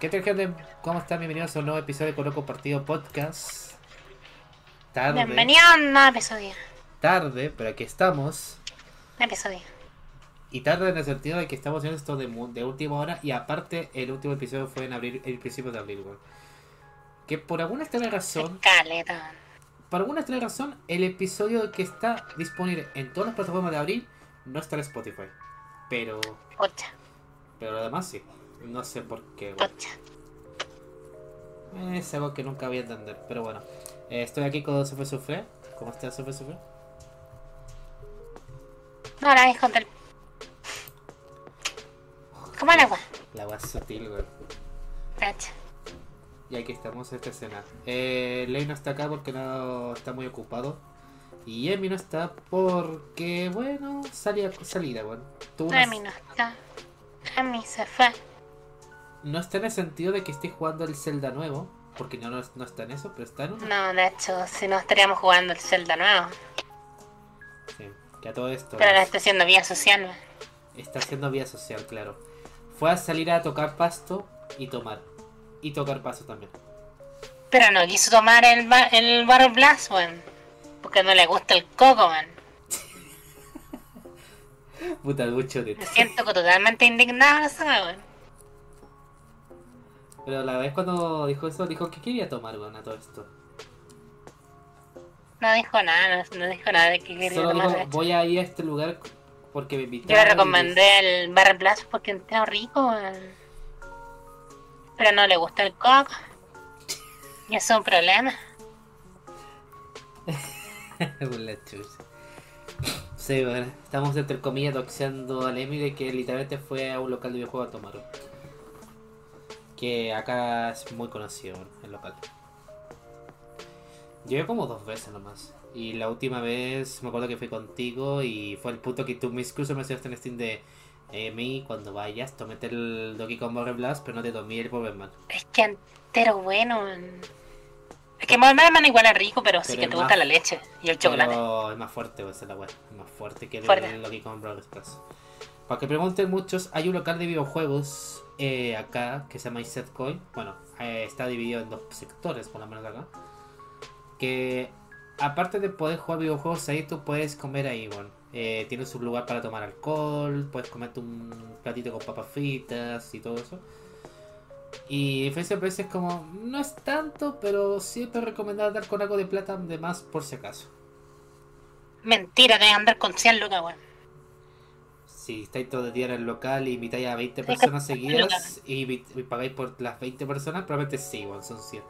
¿Qué tal gente? ¿Cómo están? Bienvenidos a un nuevo episodio de Coloco Partido Podcast. Tarde. Bienvenido a un nuevo episodio. Tarde, pero aquí estamos. Un episodio. Y tarde en el sentido de que estamos haciendo esto de, de última hora. Y aparte, el último episodio fue en abril, el principio de abril. Que por alguna extraña razón, Caleta. por alguna extraña razón, el episodio que está disponible en todas las plataformas de abril no está en Spotify. Pero, Pocha, pero lo demás sí. No sé por qué, weón. pocha. Es algo que nunca voy a entender, pero bueno. Eh, estoy aquí con Sofía Sufre. ¿Cómo estás, Sofía Sufre? No, la vez contra el. ¿Cómo el agua? La agua sutil, güey. Pocha. Y aquí estamos en esta escena. Eh, Ley no está acá porque no está muy ocupado. Y Emi no está porque, bueno, salía salida, bueno. Tuvo una- Emi no está. Emi se fue. No está en el sentido de que esté jugando el Zelda nuevo, porque no, no, no está en eso, pero está en uno. No, de hecho, si no estaríamos jugando el Zelda nuevo. Sí, que a todo esto Pero ahora está haciendo vía social. está haciendo vía social, claro. Fue a salir a tocar pasto y tomar. Y tocar pasto también. Pero no quiso tomar el, ba- el Barrel Blast, weón. Porque no le gusta el coco, weón. Puta, mucho de Me siento totalmente indignado, weón. Pero la vez cuando dijo eso, dijo que quería tomar, weón, a todo esto. No dijo nada, no, no dijo nada de que quería Solo tomar. dijo, voy a ir a este lugar porque me invitaron. Yo le recomendé el Barrel Blast porque está rico. Pero no le gusta el coco. Y eso es un problema. Por la chucha. Sí, bueno, estamos entre comillas doxeando al Emi de que literalmente fue a un local de videojuegos a tomar. Que acá es muy conocido el local. Llegué como dos veces nomás. Y la última vez me acuerdo que fui contigo y fue el punto que tú me incluso me enseñaste en Steam de Emi, cuando vayas, tómate el Donkey Kong Barrel Blast, pero no te tomé el Bomberman. Es que entero bueno. Es que Molman igual es rico, pero, sí que te más- gusta la leche y el chocolate. Es más fuerte, pues, la weá. Es más fuerte que el, el Donkey Kong Brawl Express. Para que pregunten muchos, hay un local de videojuegos eh, acá que se llama Coin. Bueno, eh, está dividido en dos sectores, por lo menos acá. Que aparte de poder jugar videojuegos ahí, tú puedes comer ahí, bueno. Eh, tienes un lugar para tomar alcohol, puedes comerte un platito con papas fritas y todo eso. Y precios es como, no es tanto, pero siempre recomendado dar con algo de plata de más por si acaso. Mentira, debes andar con 100 lucas, weón. Si estáis todo el día en el local y invitáis a 20 Sí, personas seguidas y, y pagáis por las 20 personas, probablemente sí, bueno, son 100.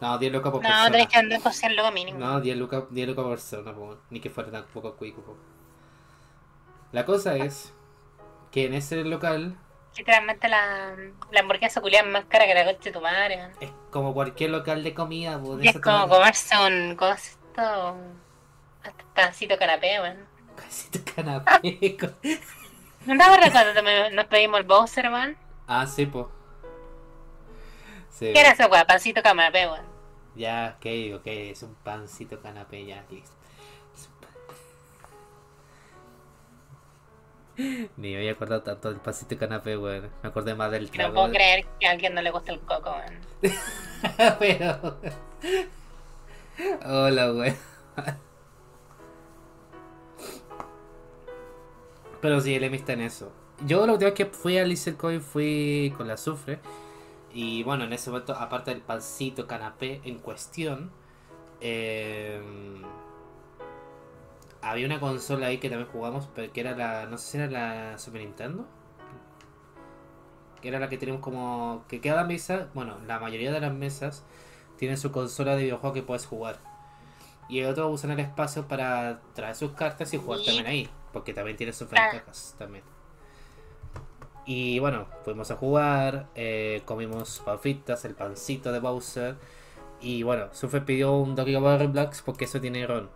No, 10 lucas por No, persona. tenés que andar con 100 lucas mínimo. No, 10 lucas, 10 lucas por persona, po, ni que fuera tampoco cuico. po. La cosa es que en ese local Literalmente la, la hamburguesa culiada es más cara que la coche de tu madre, weón. es como cualquier local de comida. po, de Y es como tamaño. comerse un costo, un hasta pancito canapé, weón. Casito canapé. ¿No te acuerdas cuando nos pedimos el Bowser, weón? Ah, sí, po. Sí. ¿Qué era esa weón? Pancito canapé, weón. Ya, ok, ok, es un pancito canapé, ya, listo. Ni me había acordado tanto del pancito canapé, weón. Me acordé más del No trago. puedo de- creer que a alguien no le gusta el coco, weón. Pero. Hola, weón. Pero sí, el Emi está en eso. Yo la última vez que fui a Coin fui con la azufre. Y bueno, en ese momento, aparte del pancito canapé en cuestión, eh, había una consola ahí que también jugamos, pero que era la. No sé si era la Super Nintendo. Que era la que tenemos como. Que cada mesa, bueno, la mayoría de las mesas tienen su consola de videojuego que puedes jugar. Y el otro usan el espacio para traer sus cartas y jugar también ahí. Porque también tiene sus ventajas también. Y bueno, fuimos a jugar, eh, comimos papitas, el pancito de Bowser. Y bueno, Sufe pidió un Donkey Kong Battle Blacks porque eso tiene ron.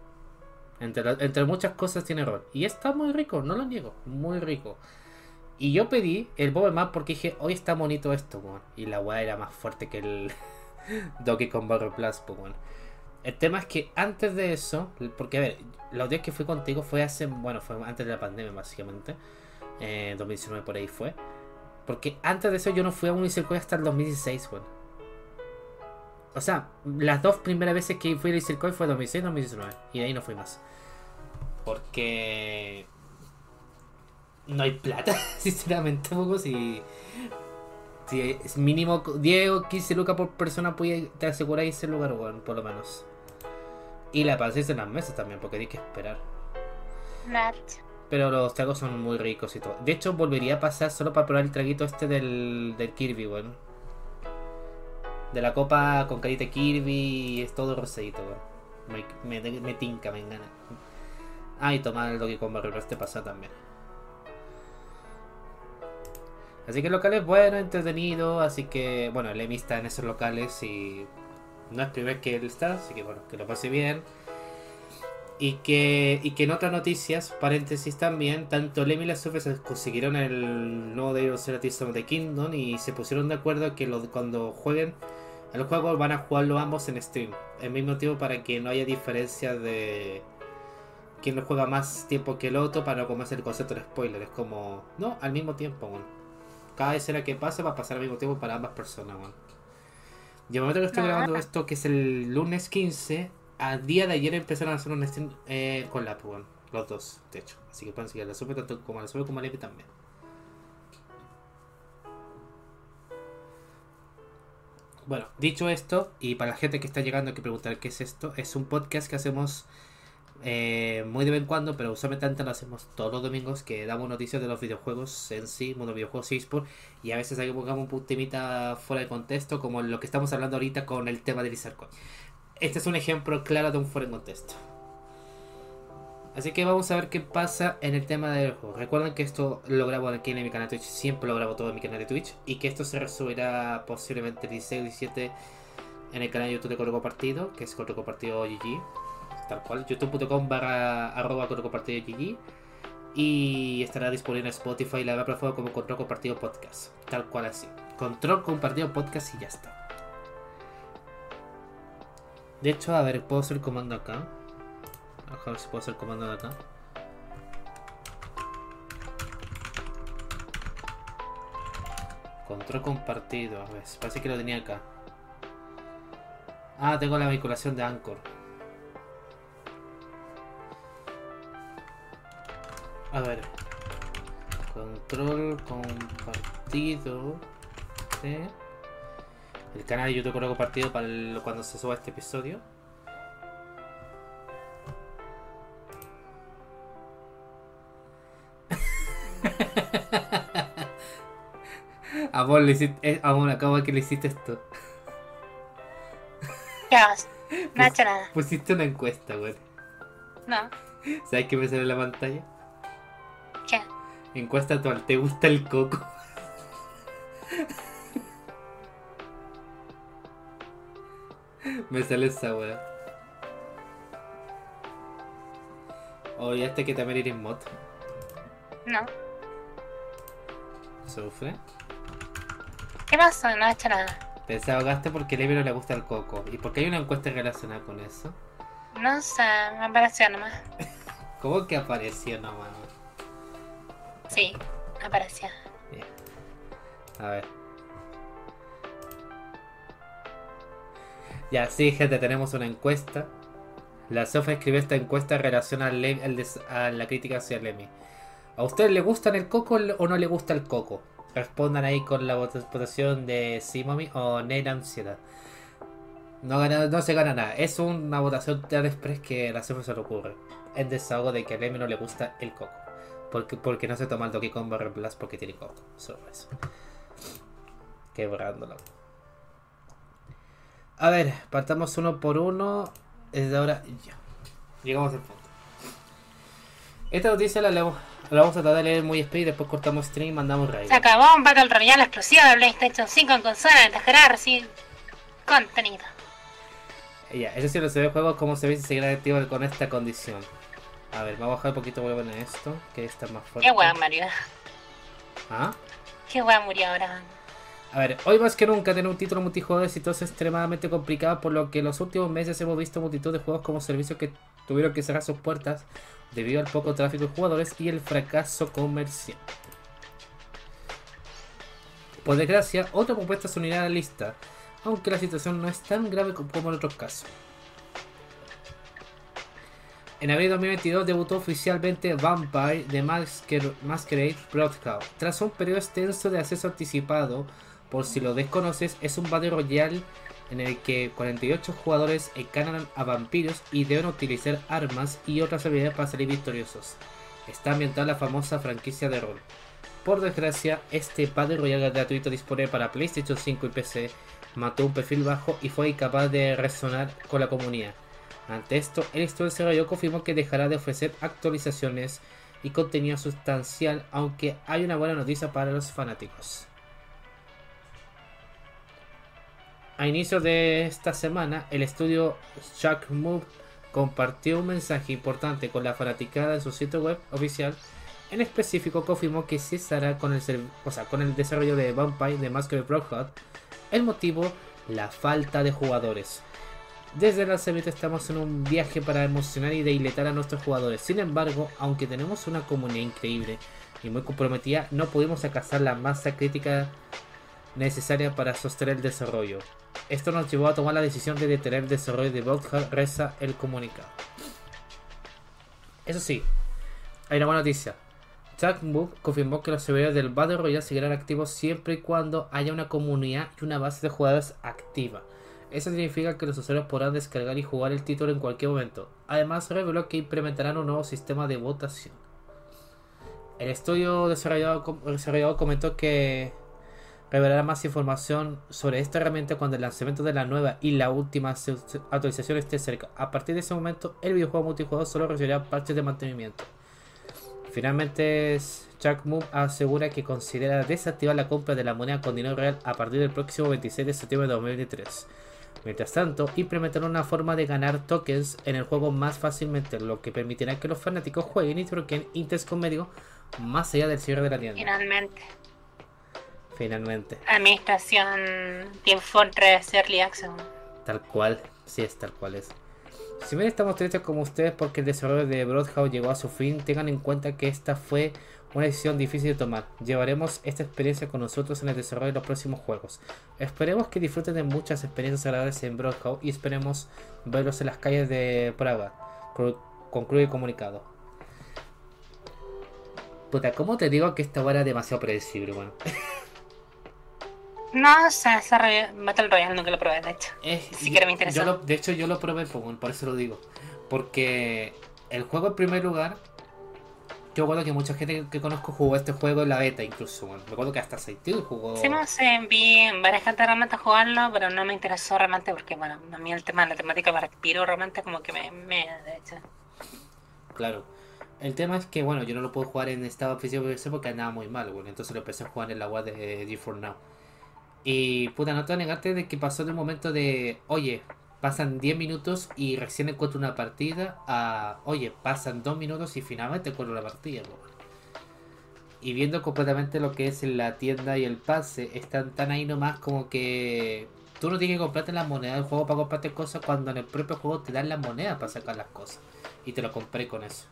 Entre, la- entre muchas cosas tiene ron. Y está muy rico, no lo niego, muy rico. Y yo pedí el Bomberman porque dije, hoy está bonito esto, weón. Y la weá era más fuerte que el Donkey Kong Battle pues, weón. El tema es que antes de eso, porque a ver, los días que fui contigo fue hace, bueno, fue antes de la pandemia básicamente, eh, 2019 por ahí fue. Porque antes de eso yo no fui a un Isekai hasta el 2016, weón. O sea, las dos primeras veces que fui a Isekai fue 2006 2019. Y de ahí no fui más. Porque... No hay plata, sinceramente, poco si... Si es mínimo 10 o 15 lucas por persona, pues te aseguráis ese lugar, weón, por lo menos. Y la paciencia en las mesas también, porque hay que esperar. Nat. Pero los tragos son muy ricos y todo. De hecho, volvería a pasar solo para probar el traguito este del, del Kirby, weón. De la copa con carita Kirby y es todo rosadito, weón. Me, me, me tinca, me engana. Ah, y tomar el Donkey Kong Barrel este pasa también. Así que el local es bueno, entretenido. Así que, bueno, Emi está en esos locales y no es primer que él está. Así que, bueno, que lo pase bien. Y que, y que en otras noticias, paréntesis también, tanto Lemmy y la Sophie se consiguieron el nuevo de Tears of the Kingdom y se pusieron de acuerdo que lo, cuando jueguen el juego van a jugarlo ambos en stream. El mismo tiempo para que no haya diferencia de quién lo juega más tiempo que el otro para no comerse el concepto de spoiler. Es como, no, al mismo tiempo, bueno. Cada escena que pase va a pasar al mismo tiempo para ambas personas, bueno. Y el momento que estoy grabando esto, que es el lunes 15, a día de ayer empezaron a hacer un stream eh, con la bueno, los dos, de hecho. Así que pueden seguir a la Sophie tanto como a la Sophie como a Levi también. Bueno, dicho esto, y para la gente que está llegando que preguntar qué es esto, es un podcast que hacemos eh, muy de vez en cuando, pero usualmente antes lo hacemos todos los domingos, que damos noticias de los videojuegos en sí, mundo videojuegos eSport, y a veces hay que pongamos un temita fuera de contexto, como lo que estamos hablando ahorita con el tema de Lizardcoin. Este es un ejemplo claro de un fuera de contexto. Así que vamos a ver qué pasa en el tema del juego. Recuerden que esto lo grabo aquí en mi canal de Twitch, siempre lo grabo todo en mi canal de Twitch, y que esto se resubirá posiblemente el 16 17 en el canal de YouTube de Coloco Partido, que es Coloco Partido GG, tal cual, youtube.com barra arroba Coloco Partido GG, y estará disponible en Spotify y la plataforma como Control Compartido Podcast, tal cual así. Control Compartido Podcast y ya está. De hecho, a ver, puedo hacer el comando acá. A ver si puedo hacer el comando de acá. Control compartido. A ver, parece que lo tenía acá. Ah, tengo la vinculación de Anchor. A ver. Control compartido. ¿sí? El canal de YouTube Coloco Partido para el- cuando se suba este episodio. Amor, le hiciste, eh, amor, acabo de que le hiciste esto. ¿Qué haces? No he hecho nada. Pusiste una encuesta, güey. No. ¿Sabes qué me sale en la pantalla? Encuesta actual, ¿te gusta el coco? me sale esa weá. Oye, este que también eres mod. No. Sufre. ¿Qué pasó? No he hecho nada. Te desahogaste porque a Levi no le gusta el coco. ¿Y por qué hay una encuesta relacionada con eso? No sé, me apareció nomás. ¿Cómo que apareció nomás? Sí, apareció. Bien. A ver. Ya, sí, gente, tenemos una encuesta. La Sofa escribió esta encuesta en relación al a la crítica hacia Lemmy. ¿A ustedes le gustan el coco o no le gusta el coco? Respondan ahí con la vota- votación de sí, mami o Nena Ansiedad. No, gana- no se gana nada. Es una votación tan express que la Sofa se le ocurre. El desahogo de que a Lemmy no le gusta el coco. Porque, porque no se toma el Donkey Kong Barrel Blast porque tiene coco. Solo eso. Quebrándolo. A ver, partamos uno por uno. Desde ahora ya. Llegamos al punto. Esta noticia la, leemos- la vamos a tratar de leer muy speed. Después cortamos stream y mandamos raid. Se acabó un Battle Royale exclusivo de PlayStation 5 en consola. Dejará recibir contenido. Ya, eso sí lo se ve el juego. Cómo se ve si seguirá activo con esta condición. A ver, vamos a bajar un poquito volumen en esto. Que está más fuerte. Qué weón murió. ¿Ah? Qué weón murió ahora. A ver, hoy más que nunca tener un título multijugador exitoso es extremadamente complicado, por lo que en los últimos meses hemos visto multitud de juegos como servicios que tuvieron que cerrar sus puertas debido al poco tráfico de jugadores y el fracaso comercial. Por desgracia, otra propuesta se unirá a la lista, aunque la situación no es tan grave como en otros casos. En abril de 2022 debutó oficialmente Vampire The Masquerade Broadcast. Tras un periodo extenso de acceso anticipado, por si lo desconoces, es un Battle Royale en el que 48 jugadores encanan a vampiros y deben utilizar armas y otras habilidades para salir victoriosos. Está ambientada la famosa franquicia de rol. Por desgracia, este Battle Royale gratuito dispone para PlayStation 5 y PC, mató un perfil bajo y fue incapaz de resonar con la comunidad. Ante esto, el estudio de desarrollo confirmó que dejará de ofrecer actualizaciones y contenido sustancial, aunque hay una buena noticia para los fanáticos. A inicio de esta semana, el estudio Chuck compartió un mensaje importante con la fanaticada en su sitio web oficial. En específico, confirmó que cesará con el, con el desarrollo de Vampire de Masquerade Bloodhound. El motivo, la falta de jugadores. Desde el lanzamiento estamos en un viaje para emocionar y deiletar a nuestros jugadores. Sin embargo, aunque tenemos una comunidad increíble y muy comprometida, no pudimos alcanzar la masa crítica necesaria para sostener el desarrollo. Esto nos llevó a tomar la decisión de detener el desarrollo de Bloodhound, reza el comunicado. Eso sí, hay una buena noticia. Jack confirmó que los servidores del Battle Royale seguirán activos siempre y cuando haya una comunidad y una base de jugadores activa. Eso significa que los usuarios podrán descargar y jugar el título en cualquier momento. Además, reveló que implementarán un nuevo sistema de votación. El estudio desarrollado, comentó que revelará más información sobre esta herramienta cuando el lanzamiento de la nueva y la última actualización esté cerca. A partir de ese momento, el videojuego multijugador solo recibirá parches de mantenimiento. Finalmente, Chuck Move asegura que considera desactivar la compra de la moneda con dinero real a partir del próximo 26 de septiembre de 2023. Mientras tanto, implementarán una forma de ganar tokens en el juego más fácilmente, lo que permitirá que los fanáticos jueguen y troquen Intes con medio más allá del cierre de la tienda. Finalmente. Finalmente. Administración Team Fortress Early Access. Tal cual, sí es tal cual es. Si bien estamos tristes como ustedes porque el desarrollo de Broadhouse llegó a su fin, tengan en cuenta que esta fue una decisión difícil de tomar. Llevaremos esta experiencia con nosotros en el desarrollo de los próximos juegos. Esperemos que disfruten de muchas experiencias agradables en Broadhouse y esperemos verlos en las calles de Praga. Concluye el comunicado. Puta, ¿cómo te digo que esta era demasiado predecible, bueno? No, o sea, esa Battle Royale nunca lo probé, de hecho. sí que me interesó. de hecho, yo lo probé, por eso lo digo. Porque el juego en primer lugar yo recuerdo que mucha gente que conozco jugó este juego en la beta incluso. Bueno, recuerdo que hasta Saitiu jugó. Sí, no sé, vi varias gente realmente jugarlo, pero no me interesó realmente porque, bueno, a mí el tema de la temática me respiro realmente como que me, me de hecho. Claro. El tema es que, bueno, yo no lo puedo jugar en estado físico porque andaba muy mal, bueno, entonces lo empecé a jugar en la web de G4 Now. Y puta, no te voy a negarte de que pasó de un momento de, oye, pasan 10 minutos y recién encuentro una partida a, oye, pasan 2 minutos y finalmente encuentro la partida. Y viendo completamente lo que es la tienda y el pase, están tan ahí nomás como que tú no tienes que comprarte la moneda del juego para comprarte cosas cuando en el propio juego te dan la moneda para sacar las cosas. Y te lo compré con eso.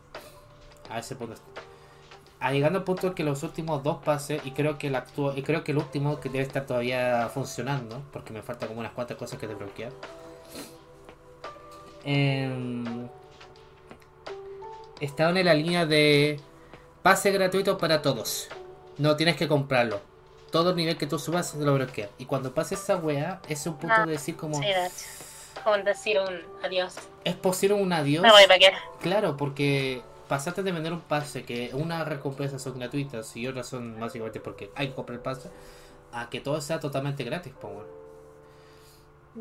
A ese punto. A llegando al punto que los últimos dos pases, y creo que el actual, y creo que el último que debe estar todavía funcionando, porque me falta como unas cuantas cosas que desbloquear eh, estaban en la línea de pase gratuito para todos. No tienes que comprarlo. Todo el nivel que tú subas se lo bloquea. Y cuando pase esa weá, es un punto de decir como. como decir un adiós. Es posible un adiós. Me voy para qué. Claro, porque pasaste de vender un pase que una recompensa son gratuitas y otras son básicamente porque hay que comprar el pase, a que todo sea totalmente gratis, pues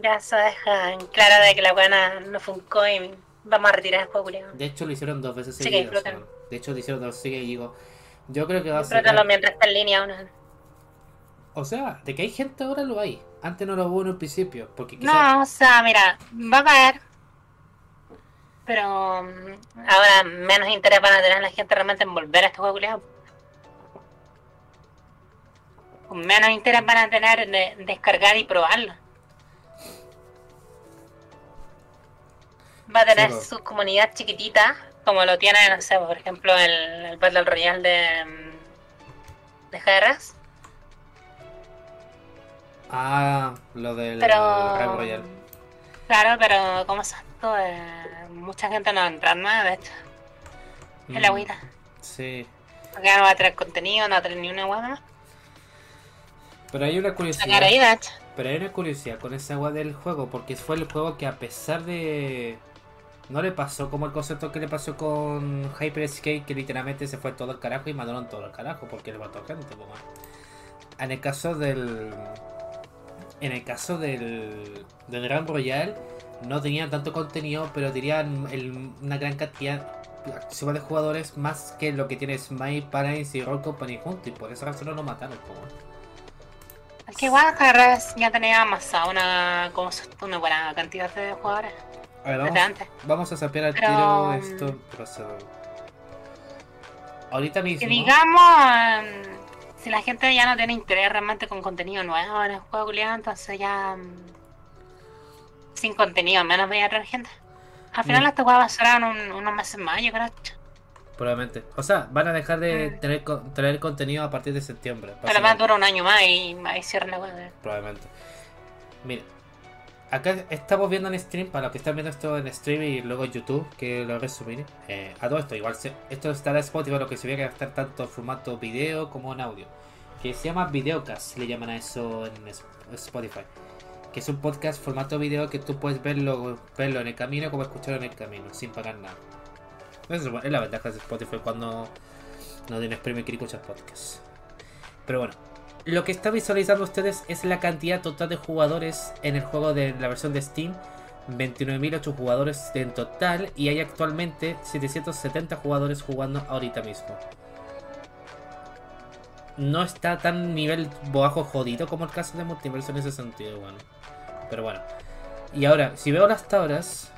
ya se deja en claro de que la buena no funcó y vamos a retirar el juego, De hecho, lo hicieron dos veces seguidas. de hecho, lo hicieron dos veces y digo, yo creo que va a ser. mientras está en línea. O sea, de que hay gente ahora lo hay. Antes no lo hubo en un principio. Porque No, o sea, mira, va a caer. Pero mm, ahora menos interés van a tener la gente realmente en volver a este juego, Menos interés van a tener en descargar y probarlo. Va a tener su comunidad chiquitita, como lo tiene, no sé, por ejemplo, el, el Battle Royale de, de GRS. Ah, lo del Pero. Rey Royal. Claro, pero como es esto? Eh, mucha gente no va a entrar nada de esto. Es la Mm, agüita. Sí. Porque no va a traer contenido, no va a traer ni una agua más. Pero hay una curiosidad. Ahí, hecho. Pero hay una curiosidad con esa agua del juego, porque fue el juego que a pesar de... No le pasó como el concepto que le pasó con Hyper Escape, que literalmente se fue todo el carajo y mandaron todo el carajo, porque le mató gente. pues. En el caso del... En el caso del... Del Grand Royal, no tenían tanto contenido, pero tenían el- una gran cantidad de jugadores más que lo que tiene Smite, Paradise y Roll Company juntos, y por esa razón no lo mataron. pues, bueno. Es que igual Carras ya tenía amasado una, como una buena cantidad de jugadores A ver, vamos. Vamos a sapear al tiro mm, esto. procedor. Ahorita mismo. Que digamos, em, si la gente ya no tiene interés realmente con contenido nuevo en el juego, entonces ya em, sin contenido menos voy a traer gente. Al final Mm. esta juego va a ser unos meses más, yo creo. Probablemente. O sea, van a dejar de Mm. tener, traer contenido a partir de septiembre. Pero más básicamente. dura un año más y ahí cierran la web. Probablemente. Mira. Acá estamos viendo en stream, para los que están viendo esto en stream y luego en YouTube, que lo resumiré. Eh, a todo esto, igual esto estará en Spotify, lo que se ve que va a estar tanto en formato video como en audio. Que se llama Videocast, le llaman a eso en Spotify. Que es un podcast formato video que tú puedes verlo, verlo en el camino como escucharlo en el camino, sin pagar nada. Eso es la ventaja de Spotify cuando no tienes premio y quieres escuchar podcast. Pero bueno, lo que está visualizando ustedes es la cantidad total de jugadores en el juego de la versión de Steam. 29.008 jugadores en total y hay actualmente 770 jugadores jugando ahorita mismo. No está tan nivel bajo jodido como el caso de Multiverso en ese sentido, bueno. Pero bueno. Y ahora, si veo las tablas,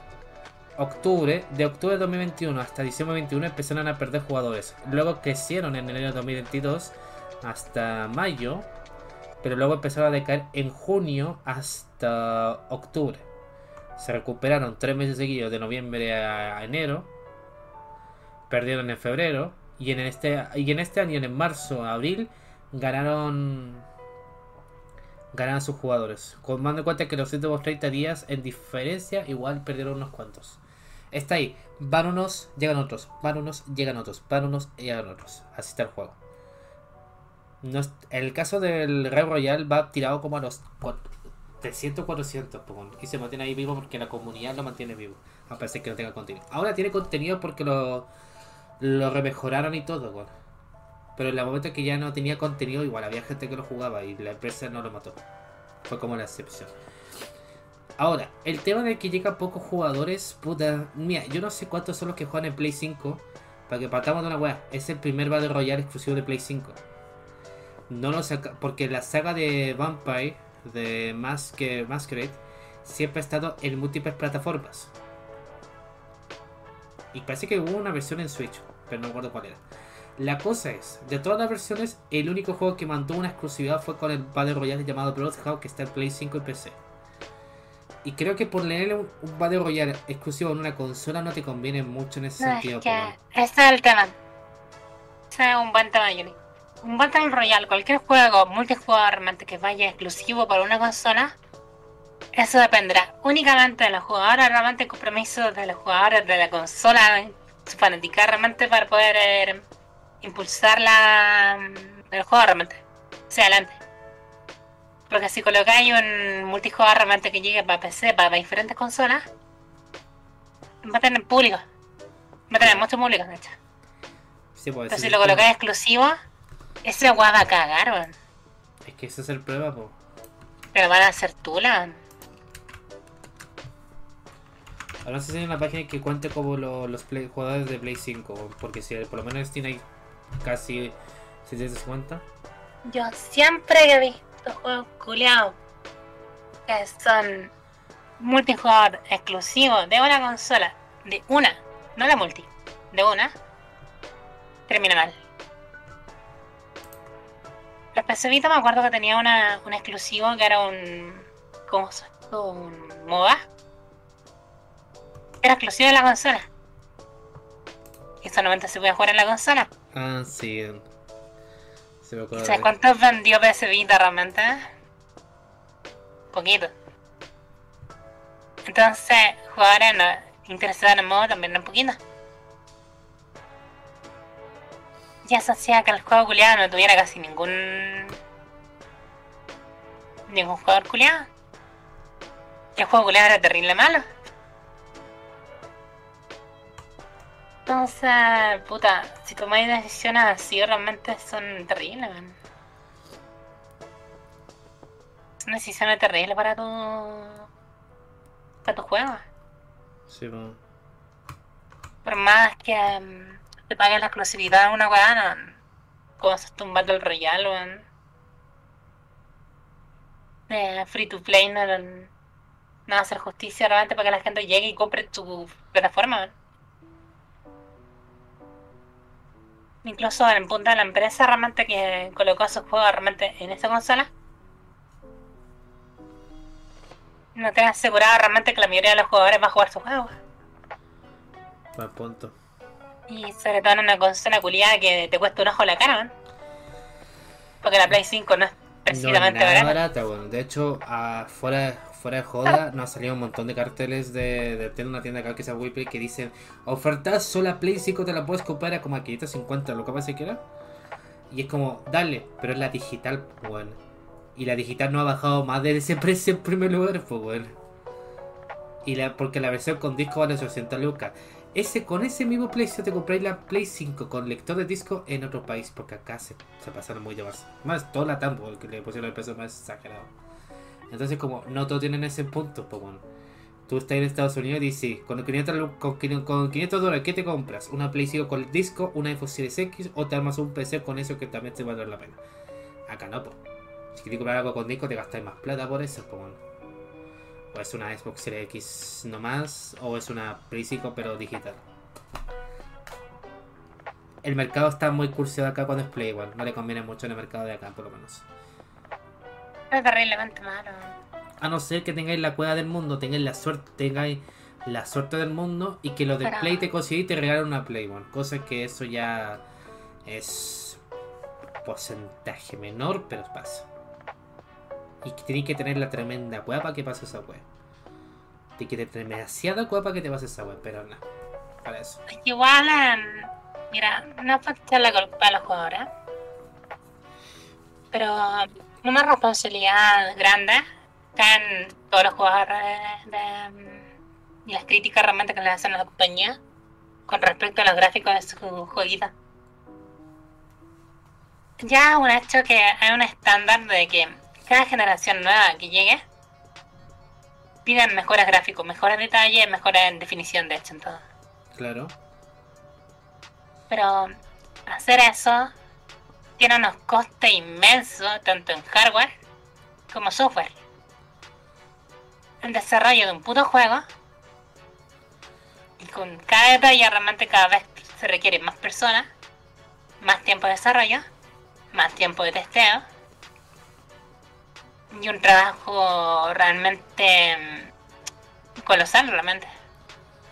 octubre, de octubre de 2021 hasta diciembre 21 empezaron a perder jugadores. Luego crecieron en enero de 2022 hasta mayo, pero luego empezaron a decaer en junio hasta octubre. Se recuperaron tres meses seguidos de noviembre a enero, perdieron en febrero y en este y en este año en marzo a abril ganaron ganaron sus jugadores. Más de cuenta que los últimos 30 días en diferencia igual perdieron unos cuantos. Está ahí, van unos, llegan otros, van unos, llegan otros, van unos, llegan otros. Así está el juego. No el caso del Rey Royal va tirado como a los cua- 300, 400 Pokémon, y se mantiene ahí vivo porque la comunidad lo mantiene vivo, a pesar de que no tenga contenido. Ahora tiene contenido porque lo, lo remejoraron y todo, weón. Pero en el momento que ya no tenía contenido, igual había gente que lo jugaba y la empresa no lo mató. Fue como la excepción. Ahora, el tema de que llegan pocos jugadores, puta, mira, yo no sé cuántos son los que juegan en Play 5. Para que partamos de una weá, es el primer Battle Royale exclusivo de Play 5. No lo saca, porque la saga de Vampire, de Masker, Masquerade, siempre ha estado en múltiples plataformas. Y parece que hubo una versión en Switch, pero no recuerdo cuál era. La cosa es, de todas las versiones, el único juego que mantuvo una exclusividad fue con el Battle Royale llamado Bloodhound, que está en Play 5 y PC. Y creo que por leerle un, un Battle Royale exclusivo en una consola no te conviene mucho en ese No, sentido. es que ese es el tema. Ese es un buen tema, Yuri. Un Battle Royale, cualquier juego multijugador realmente que vaya exclusivo para una consola, eso dependerá únicamente de los jugadores, realmente compromiso de los jugadores de la consola, su fanática realmente para poder eh, impulsar la, el juego realmente hacia adelante. Porque si colocáis un multijugador realmente que llegue para PC, para, para diferentes consolas, va a tener público. Va a tener mucho público, de hecho. Sí, pues, Pero ese si lo colocáis exclusivo, ese weá va a cagar, weón. Es que ese es el problema, po. Pero van a hacer tula. Ahora si hay una página que cuente como lo- los play- jugadores de Play 5, porque si por lo menos hay casi 750. Yo siempre he visto juegos culiados que son multijugador exclusivos de una consola, de una, no la multi, de una, termina mal. PC Vita me acuerdo que tenía una, un exclusivo que era un. ¿Cómo se llama? Un MOBA. Era exclusivo de la consola. Y solamente se podía jugar en la consola. Ah, sí. Se me acuerda ¿Sabes de- cuántos vendió PS Vita realmente? poquito. Entonces, jugadores no, interesados en el modo también un poquito. Eso hacía que el juego culiado no tuviera casi ningún. ningún jugador culiado. El juego culiado era terrible malo. Entonces, puta, si tomáis decisiones así realmente son terribles, man. Son decisiones terribles para tu. para tu juego. Sí, po. Por más que mm, te paguen la exclusividad a una weá, no. Como haces un Battle Royale, weón. De free to play no, no, no hacer justicia realmente para que la gente llegue y compre tu plataforma. Incluso en punta de la empresa realmente que colocó esos juegos realmente en esta consola. No te has asegurado realmente que la mayoría de los jugadores va a jugar sus juegos. Buen punto. Y sobre todo en una consola culiada que te cuesta un ojo la cara, ¿no? Porque la Play 5 no es No precisamente nada barata. barata, bueno. De hecho, ah, fuera, fuera de joda, nos ha salido un montón de carteles de, de tener una tienda acá que se llama Weplay que dicen ofertas solo a Play 5 te la puedes comprar a como a 550, lo que pasa que era. Y es como, dale, pero es la digital, bueno. Y la digital no ha bajado más de ese precio en primer lugar, pues bueno. Y la, porque la versión con disco vale 800 lucas. Ese, con ese mismo precio te compráis la Play 5 con lector de disco en otro país, porque acá se, se pasaron muy de. Más toda la tambo, que le pusieron el precio más exagerado. Entonces, como no todos tienen ese punto, pues bueno. Tú estás en Estados Unidos y dices, con 500, lu- con, 500 con 500 dólares, ¿qué te compras? ¿Una Play 5 con el disco, una Xbox Series X o te armas un PC con eso que también te va a valer la pena? Acá no, pues. Si quieres comprar algo con disco, te gastáis más plata por eso, pues bueno. O es una Xbox Series X nomás, o es una Play 5 pero digital. El mercado está muy cursiado acá cuando es Play, igual. No le conviene mucho en el mercado de acá, por lo menos. Es terriblemente malo. A no ser que tengáis la cueva del mundo, tengáis la suerte, tengáis la suerte del mundo y que los de Pero- Play te consigáis y te regalen una Play One. Cosa que eso ya es porcentaje menor, pero pasa. Y tenéis que tener la tremenda para que pase esa wea. Tienes que tener demasiada cueva para que te pase esa wea, pero no. Para eso. Igual, em, mira, no es para echarle la culpa a los jugadores, pero una responsabilidad grande caen todos los jugadores de, em, y las críticas realmente que le hacen a la compañía con respecto a los gráficos de su jueguito. Ya un hecho que hay un estándar de que cada generación nueva que llegue piden mejores gráficos, mejores detalles, mejores definición de hecho en todo. Claro. Pero hacer eso tiene unos costes inmensos, tanto en hardware como software. El desarrollo de un puto juego, y con cada detalle realmente cada vez se requiere más personas, más tiempo de desarrollo, más tiempo de testeo, y un trabajo realmente mm, colosal realmente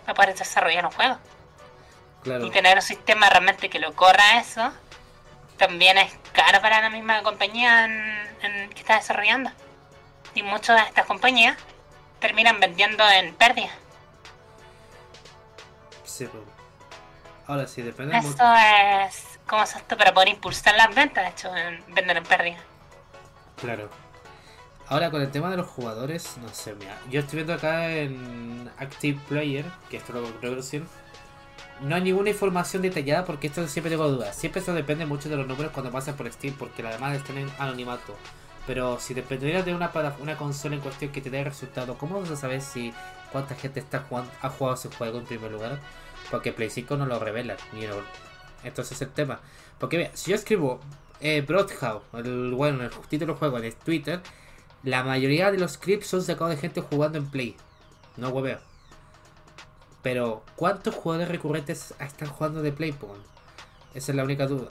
para poder desarrollar un juego Claro. y tener un sistema realmente que lo corra eso también es caro para la misma compañía en- en que está desarrollando y muchas de estas compañías terminan vendiendo en pérdida Sí, pues. Ahora sí, depende mucho. eso es como es esto para poder impulsar las ventas de hecho en vender en pérdida Claro. Ahora con el tema de los jugadores, no sé, mira, yo estoy viendo acá en Active Player, que esto lo creo no hay ninguna información detallada porque esto siempre tengo dudas. Siempre eso depende mucho de los números cuando pasan por Steam, porque además están en anonimato. Pero si dependiera de una una consola en cuestión que te dé resultado, ¿cómo vas a saber si cuánta gente está jugando, ha jugado ese juego en primer lugar? Porque Play 5 no lo revela, ni lo... Entonces es el tema. Porque mira, si yo escribo eh, Broadhouse, el, bueno, el título del juego en Twitter, la mayoría de los clips son sacados de gente jugando en Play. No hueveo. Pero, ¿cuántos jugadores recurrentes están jugando de Play? Esa es la única duda.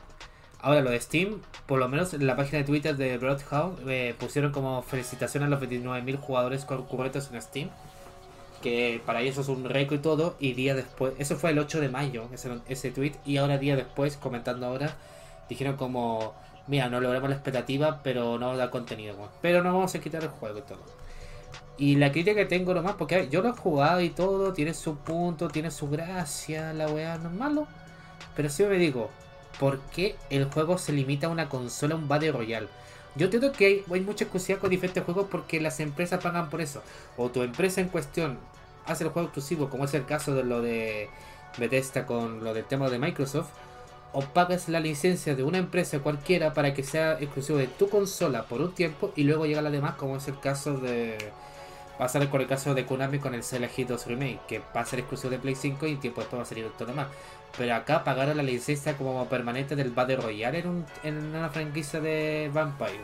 Ahora, lo de Steam, por lo menos en la página de Twitter de Broadhouse, eh, pusieron como felicitación a los 29.000 jugadores concurrentes en Steam. Que para ellos es un récord y todo. Y día después, eso fue el 8 de mayo, ese, ese tweet. Y ahora, día después, comentando ahora, dijeron como: Mira, no logramos la expectativa, pero no da contenido. Pero no vamos a quitar el juego y todo. Y la crítica que tengo nomás, porque a yo lo he jugado y todo, tiene su punto, tiene su gracia, la weá, no es malo. Pero sí me digo, ¿por qué el juego se limita a una consola, un Battle Royale? Yo entiendo que hay, hay mucha exclusividad con diferentes juegos porque las empresas pagan por eso. O tu empresa en cuestión hace el juego exclusivo, como es el caso de lo de Bethesda con lo del tema de Microsoft. O pagas la licencia de una empresa cualquiera para que sea exclusivo de tu consola por un tiempo y luego llega la demás, como es el caso de. Ser con el caso de Konami con el Silent Hill 2 Remake, que va a ser exclusivo de Play 5 y tiempo después va a salir todo demás. Pero acá pagaron la licencia como permanente del Battle Royale en, un, en una franquicia de Vampire.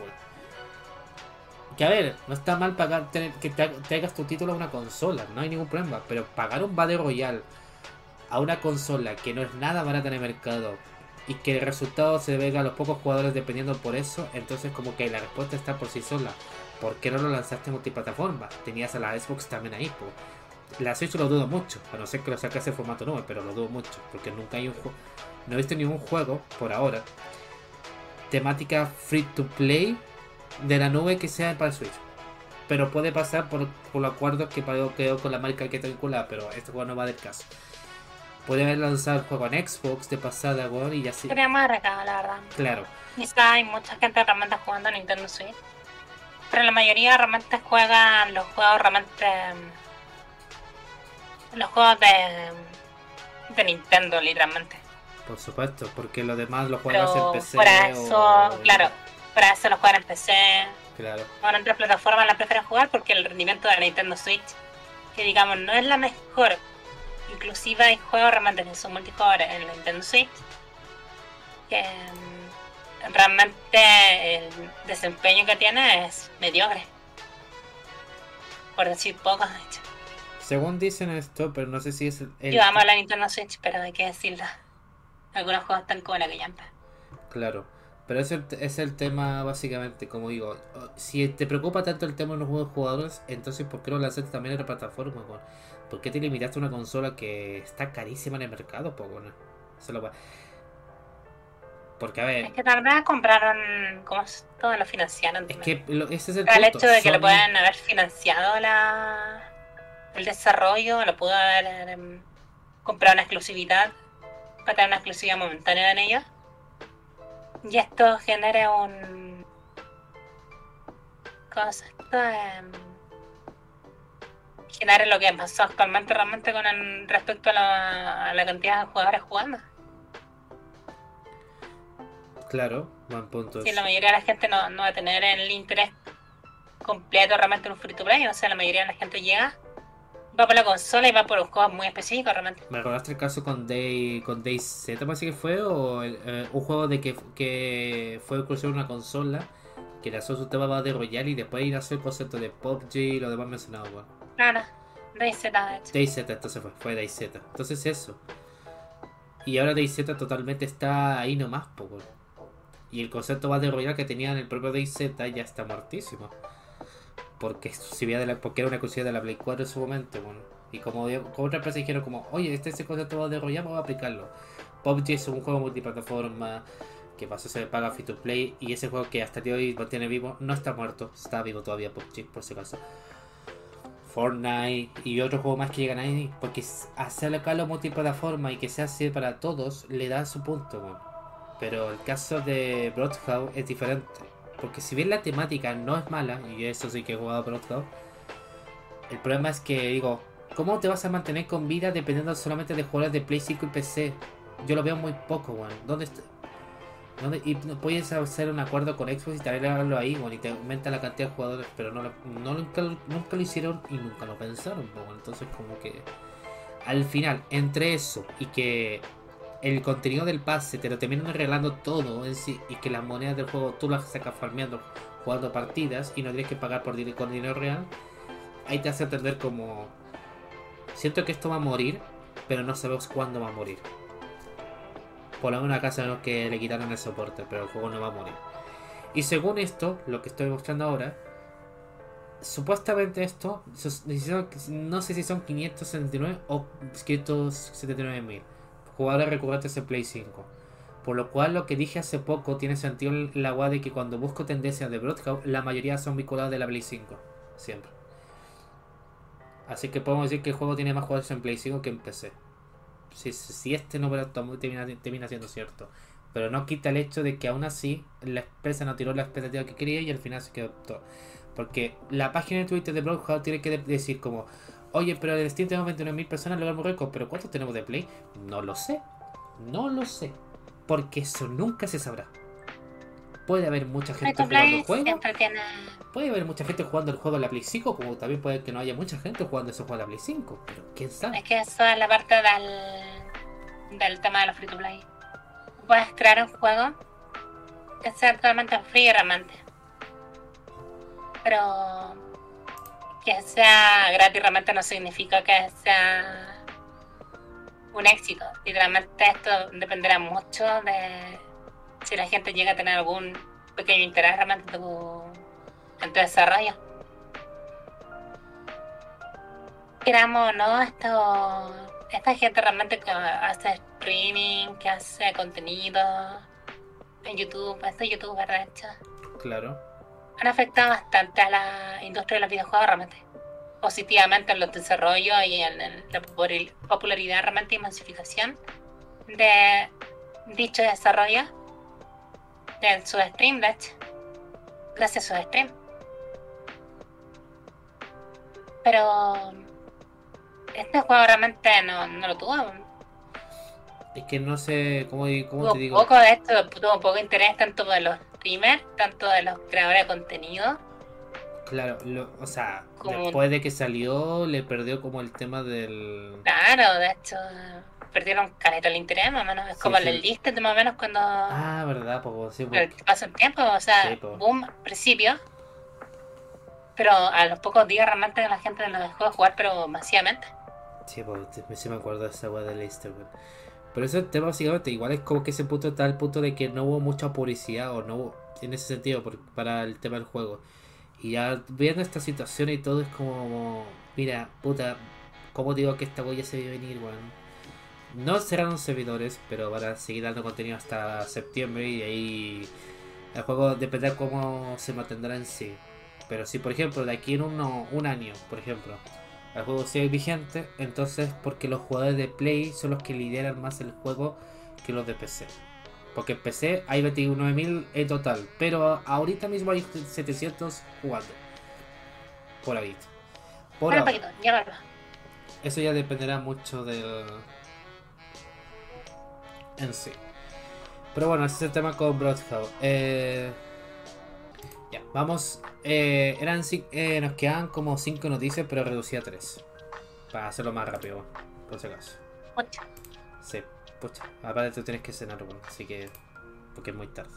Que a ver, no está mal pagar tener, que te, traigas tu título a una consola, no hay ningún problema. Pero pagar un Battle Royale a una consola que no es nada barata en el mercado y que el resultado se venga a los pocos jugadores dependiendo por eso, entonces como que la respuesta está por sí sola. ¿Por qué no lo lanzaste multiplataforma? Tenías a la Xbox también ahí, po. La Switch lo dudo mucho, a no ser que lo sacase en formato nube, pero lo dudo mucho, porque nunca hay un juego. No he visto ningún juego, por ahora, temática free to play de la nube que sea para Switch. Pero puede pasar por, por los acuerdos que quedó con la marca que está vinculada, pero juego no va del caso. Puede haber lanzado el juego en Xbox de pasada, weón, y ya sí. Sería más arriesgado, la verdad. Claro, Quizá hay mucha gente realmente jugando Nintendo Switch. Pero la mayoría realmente juegan los juegos realmente. mm, Los juegos de. de Nintendo, literalmente. por supuesto, porque lo demás lo juegas Pero en PC. para o- eso, claro, para eso lo juegan en PC. Claro, O en otras plataformas la prefieren jugar porque el rendimiento de la Nintendo Switch, que digamos no es la mejor. Inclusive hay juegos realmente que son multijugador en la Nintendo Switch. Que mm, realmente el desempeño que tiene es mediocre. Por decir poco, de hecho. Según dicen esto, pero no sé si es el. Yo amo la Nintendo Switch, pero hay que decirlo. Algunos juegos están como la que llampa. Claro. Pero es el, es el tema básicamente, como digo, si te preocupa tanto el tema de los juegos jugadores, entonces ¿por qué no lanzaste también en la plataforma? weón? ¿Por qué te limitaste a una consola que está carísima en el mercado? po, weón? Eso lo va- Porque a ver, Es que tal vez compraron, como es- todo lo financiaron. es que lo- ese es el el punto. hecho de que lo puedan haber financiado la el desarrollo, lo pudo haber em, comprado una exclusividad para tener una exclusividad momentánea en ellos. Y esto genera un. ¿Cómo se esto? Genera lo que pasó actualmente realmente con el- respecto a la, a la cantidad de jugadores jugando. Claro, buen punto. Eso. la mayoría de la gente no, no va a tener el interés completo realmente en un free to play, o sea, la mayoría de la gente llega, va por la consola y va por un juego muy específico realmente. ¿Me recordaste el caso con Day, con Day Z, parece que fue? ¿O el, eh, un juego de que, que fue exclusivo una consola? Que lanzó su tema de Royale y después nació el concepto de PUBG y lo demás mencionado, weón. Claro, DayZ de hecho. DayZ, entonces fue, fue DayZ. Entonces eso. Y ahora DayZ totalmente está ahí nomás, po, weón. Y el concepto Battle Royale que tenía en el propio DayZ ya está muertísimo. Porque, exclusividad de la, porque era una exclusividad de la Play 4 en su momento, bueno. Y como, como otra empresa dijeron como, oye, este es el concepto Battle Royale, vamos a aplicarlo. PUBG es un juego multiplataforma que pasó a ser paga free to play. Y ese juego que hasta el día de hoy mantiene vivo, no está muerto, está vivo todavía PUBG, por si acaso. Fortnite y otros juegos más que llegan ahí. Porque hacerlo acá multiplataforma y que sea así para todos le da su punto, weón. Pero el caso de Broadhouse es diferente. Porque si bien la temática no es mala, y eso sí que he jugado Broadhouse, el problema es que digo, ¿cómo te vas a mantener con vida dependiendo solamente de jugadores de Play 5 y PC? Yo lo veo muy poco, weón. ¿Dónde está? Y puedes hacer un acuerdo con Xbox y traerlo ahí, weón, y te aumenta la cantidad de jugadores, pero no, no nunca, lo- hicieron y nunca lo pensaron. Entonces como que al final, entre eso y que el contenido del pase te lo terminan arreglando todo en sí y que las monedas del juego tú las sacas farmeando jugando partidas y no tienes que pagar por con dinero real, ahí te hace entender como siento que esto va a morir, pero no sabemos cuándo va a morir. Por lo menos acá sabemos que le quitaron el soporte, pero el juego no va a morir. Y según esto, lo que estoy mostrando ahora, supuestamente esto, no sé si son 569 o 579 mil jugadores recurrentes en Play 5. Por lo cual lo que dije hace poco tiene sentido en la guada de que cuando busco tendencias de Broadcast, la mayoría son vinculadas de la Play 5. Siempre. Así que podemos decir que el juego tiene más jugadores en Play 5 que en PC. Si, si este número termina, termina siendo cierto. Pero no quita el hecho de que aún así la empresa no tiró la expectativa que quería y al final se quedó. Porque la página de Twitter de Bloodhound tiene que decir como, oye, pero el Steam tenemos 29.000 personas, logramos récord, pero ¿cuántos tenemos de Play? No lo sé. No lo sé. Porque eso nunca se sabrá. Puede haber mucha gente jugando el juego. Puede haber mucha gente jugando el juego en la Play 5, como también puede que no haya mucha gente jugando ese juego en la Play 5. Pero quién sabe. Es que eso es la parte del, del tema de los free to play. Puedes crear un juego que sea totalmente free realmente. Pero que sea gratis realmente no significa que sea un éxito. Literalmente esto dependerá mucho de si la gente llega a tener algún pequeño interés realmente en tu, en tu desarrollo. Queramos no, esto, esta gente realmente que hace streaming, que hace contenido en YouTube, este youtuber de hecho. Claro. Han afectado bastante a la industria de los videojuegos realmente. Positivamente en los desarrollos y en, la popularidad realmente y masificación de dicho desarrollo en su stream, de hecho. Gracias a su stream. Pero este juego realmente no, no lo tuvo. Es que no sé cómo, cómo te digo. Poco de esto, tuvo poco interés tanto de los streamers, tanto de los creadores de contenido. Claro, o sea, después de que salió, le perdió como el tema del. Claro, de hecho, perdieron caleta el interés, más o menos. Es como el list más o menos cuando. Ah, verdad, pues sí. Pues. Pasa el tiempo, o sea, boom, al principio. Pero a los pocos días realmente la gente lo dejó de jugar, pero masivamente. Sí, pues sí me acuerdo de esa weá de Leicester, Pero ese tema básicamente igual es como que ese punto está al punto de que no hubo mucha publicidad o no hubo, en ese sentido para el tema del juego. Y ya viendo esta situación y todo es como, mira, puta, ¿cómo digo que esta ya se ve venir, weón? No serán servidores, pero van a seguir dando contenido hasta septiembre y ahí el juego dependerá cómo se mantendrá en sí. Pero si por ejemplo de aquí en uno, un año, por ejemplo, el juego sigue vigente, entonces porque los jugadores de Play son los que lideran más el juego que los de PC. Porque en PC hay 29.000 en total, pero ahorita mismo hay 700 jugando. Por ahí. Por ahora. Eso ya dependerá mucho del en sí. Pero bueno, ese es el tema con Broadhouse. Eh, ya, vamos. Eh, eran eh, nos quedan como 5 noticias, pero reducía a 3. Para hacerlo más rápido, por si acaso. Pucha. Sí, pucha. Aparte tú tienes que cenar, bueno, así que. Porque es muy tarde.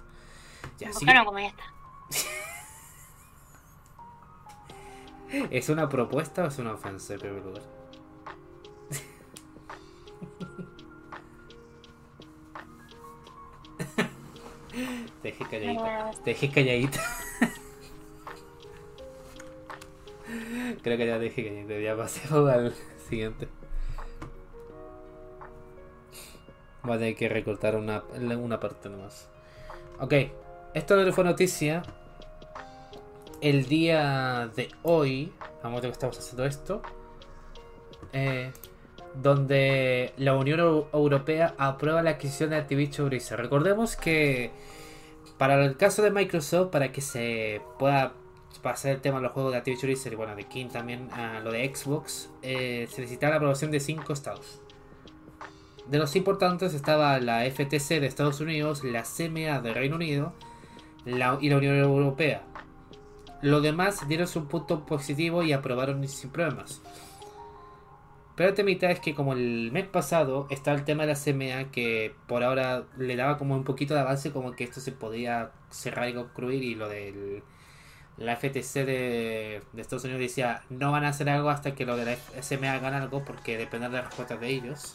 Ya, sí. como ya está. ¿Es una propuesta o es una ofensa en primer lugar? Te dejé calladita. Te dejé calladita. Creo que ya dejé calladita. Ya pasemos al siguiente. Voy a tener que recortar una, una parte nomás. Ok. Esto no fue noticia. El día de hoy. A ver que estamos haciendo esto. Eh, donde la Unión Europea aprueba la adquisición de Activision Blizzard. Recordemos que para el caso de Microsoft, para que se pueda pasar el tema de los juegos de Activision Blizzard y bueno, de King también a lo de Xbox, eh, se necesitaba la aprobación de cinco estados. De los importantes estaba la FTC de Estados Unidos, la CMA de Reino Unido y la Unión Europea. Los demás dieron su punto positivo y aprobaron sin problemas. Pero el temita es que como el mes pasado está el tema de la CMA que por ahora le daba como un poquito de avance como que esto se podía cerrar y concluir y lo del la FTC de, Estados Unidos decía no van a hacer algo hasta que lo de la CMA hagan algo porque depende de las respuestas de ellos.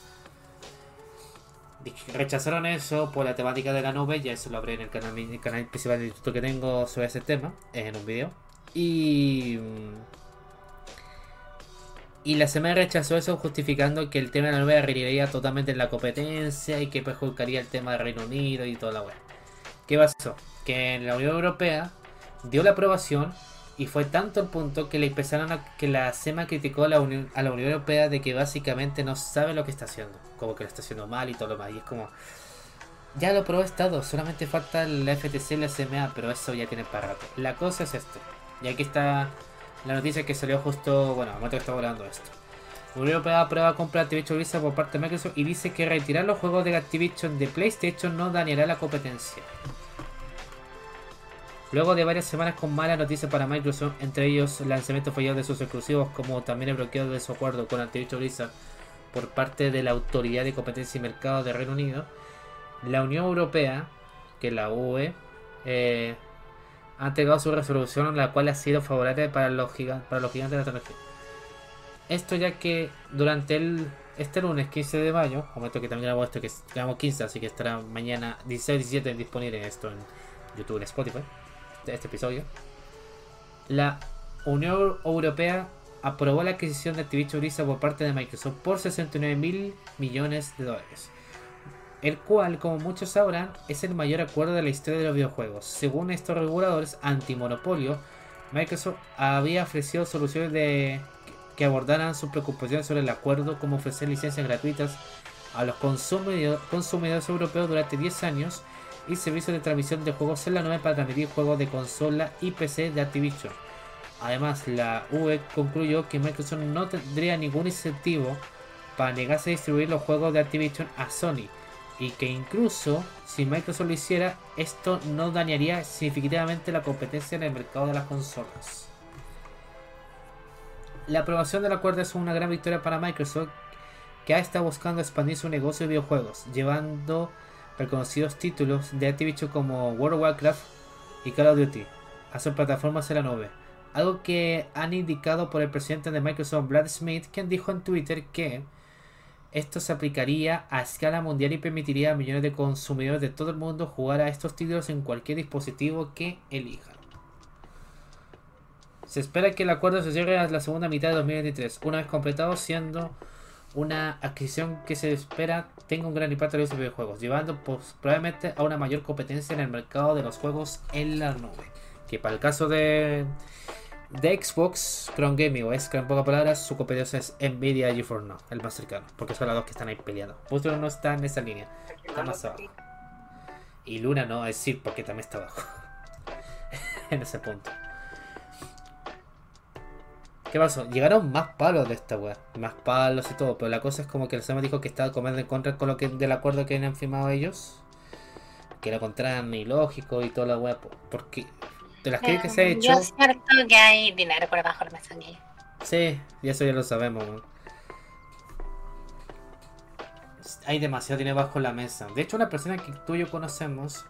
Rechazaron eso por la temática de la nube, ya eso lo abrí en el canal, el canal principal del instituto que tengo sobre ese tema, en un video. Y y la semana rechazó eso justificando que el tema de la nube reiría totalmente en la competencia y que perjudicaría el tema de Reino Unido y toda la web. ¿Qué pasó? Que en la Unión Europea dio la aprobación Y fue tanto el punto que le empezaron a que la SEMA criticó a la, Unión, a la Unión Europea de que básicamente no sabe lo que está haciendo. Como que lo está haciendo mal y todo lo demás. Y es como, ya lo probó Estado, solamente falta el FTC y la SMA, pero eso ya tiene para rato. La cosa es esto. Y aquí está la noticia que salió justo, bueno, al momento que estamos hablando esto. Europea aprueba comprar Activision Blizzard por parte de Microsoft y dice que retirar los juegos de Activision de PlayStation no dañará la competencia. Luego de varias semanas con malas noticias para Microsoft, entre ellos el lanzamiento fallado de sus exclusivos, como también el bloqueo de su acuerdo con Activision Blizzard por parte de la Autoridad de Competencia y Mercado de Reino Unido, la Unión Europea, que es la UE, eh, ha entregado su resolución en la cual ha sido favorable para los, para los gigantes de la tecnología. Esto ya que durante el este lunes 15 de mayo, momento que también grabamos esto que grabamos 15, así que estará mañana 16 17 disponible esto en YouTube y Spotify este episodio, la Unión Europea aprobó la adquisición de Activision Blizzard por parte de Microsoft por 69 mil millones de dólares. El cual, como muchos sabrán, es el mayor acuerdo de la historia de los videojuegos. Según estos reguladores antimonopolio, Microsoft había ofrecido soluciones de que abordaran sus preocupaciones sobre el acuerdo, como ofrecer licencias gratuitas a los consumidores europeos durante 10 años y servicios de transmisión de juegos en la nube para transmitir juegos de consola y PC de Activision. Además, la UE concluyó que Microsoft no tendría ningún incentivo para negarse a distribuir los juegos de Activision a Sony y que incluso si Microsoft lo hiciera, esto no dañaría significativamente la competencia en el mercado de las consolas. La aprobación del acuerdo es una gran victoria para Microsoft, que ha estado buscando expandir su negocio de videojuegos, llevando reconocidos títulos de Activision como World of Warcraft y Call of Duty a sus plataformas en la nube. Algo que han indicado por el presidente de Microsoft, Brad Smith, quien dijo en Twitter que esto se aplicaría a escala mundial y permitiría a millones de consumidores de todo el mundo jugar a estos títulos en cualquier dispositivo que elijan. Se espera que el acuerdo se cierre a la segunda mitad de 2023, una vez completado, siendo una adquisición que se espera tenga un gran impacto en los videojuegos, llevando pues, probablemente a una mayor competencia en el mercado de los juegos en la nube. Que para el caso de, de Xbox, Crown Gaming o es en pocas palabras, su competencia es Nvidia y GeForce Now, el más cercano, porque son las dos que están ahí peleando. Vosotros no está en esa línea, está más abajo. Y Luna no, es decir, porque también está abajo. en ese punto. ¿Qué pasó? Llegaron más palos de esta weá. Más palos y todo. Pero la cosa es como que el SEMA dijo que estaba comiendo en contra con lo que, del acuerdo que habían firmado ellos. Que lo encontraban ilógico y toda la weá. Porque de las que, que se ha hecho. Yo es cierto que hay dinero por abajo de la mesa aquí. Sí, y eso ya lo sabemos. Hay demasiado dinero bajo la mesa. De hecho, una persona que tú y yo conocemos,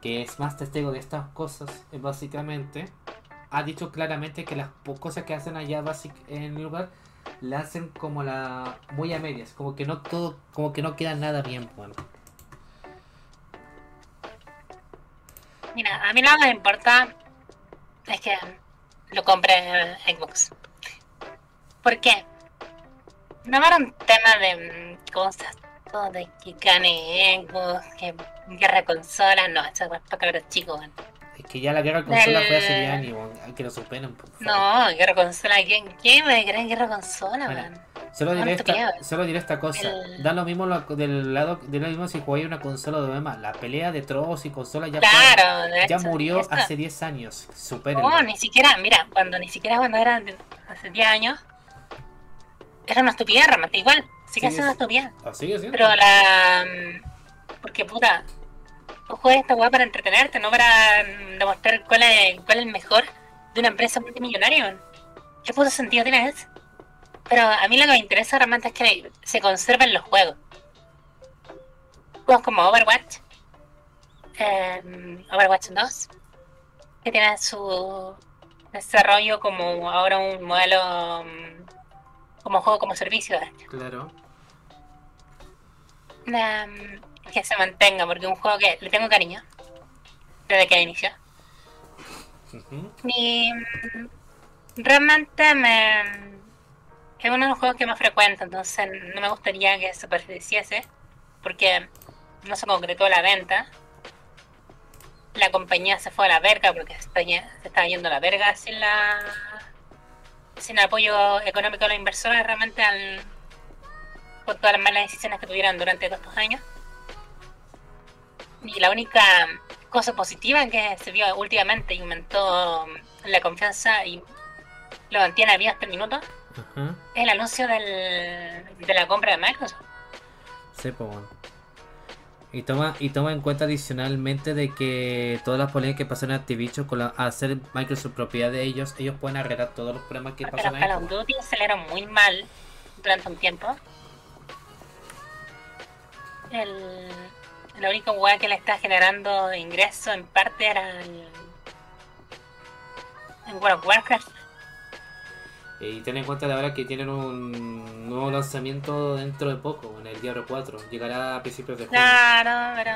que es más testigo de estas cosas, básicamente ha dicho claramente que las cosas que hacen allá en el lugar la hacen como la muy a medias, como que no todo, como que no queda nada bien bueno. Mira, a mí lo que me importa es que lo compré en Xbox. ¿Por qué? No era un tema de cosas, todo de que gane Xbox, que guerra consola, no, eso es para los chicos, bueno. Es que ya la guerra consola fue hace años, que lo superen. No, guerra consola, ¿quién, quién va a querer guerra consola, man? Solo diré, esta, solo diré esta cosa. Da lo mismo lo, del lado de lo mismo si jugáis una consola de demás. La pelea de trozos y consola ya, claro, ya murió hace 10 años. Superen. No, ni siquiera, mira, cuando ni siquiera cuando era hace 10 años, era una estupidez realmente. Igual, sigue siendo una estupidez. Ah, sigue siendo. Pero la. Mm, porque puta, tú juegas esta weá para entretenerte, no para demostrar cuál es, cuál es el mejor de una empresa multimillonaria. ¿Qué puto sentido tiene eso? Pero a mí lo que me interesa realmente es que se conserven los juegos. Juegos como Overwatch, eh, Overwatch 2, que tiene su desarrollo como ahora un modelo mm, como juego como servicio. Claro. Um, que se mantenga, porque es un juego que le tengo cariño desde que inició. Y mm, realmente me es uno de los juegos que más frecuento, entonces no me gustaría que se perdiese porque no se concretó la venta. la compañía se fue a la verga porque se, estaba yendo a la verga sin la sin apoyo económico de los inversores realmente al, por todas las malas decisiones que tuvieron durante estos años. Y la única cosa positiva que se vio últimamente y aumentó la confianza y lo mantiene vivo hasta el el anuncio del, de la compra de Microsoft. Sí, pues bueno. Y toma, y toma en cuenta adicionalmente de que todas las polémicas que pasan en Activision con la, ser Microsoft propiedad de ellos, ellos pueden arreglar todos los problemas que Porque pasan los. Call of Duty salieron muy mal durante un tiempo. El, la única weá que le está generando ingreso en parte era el, en World of Warcraft. Y ten en cuenta de ahora que tienen un nuevo lanzamiento dentro de poco, en el Diablo 4. Llegará a principios de junio. Claro, pero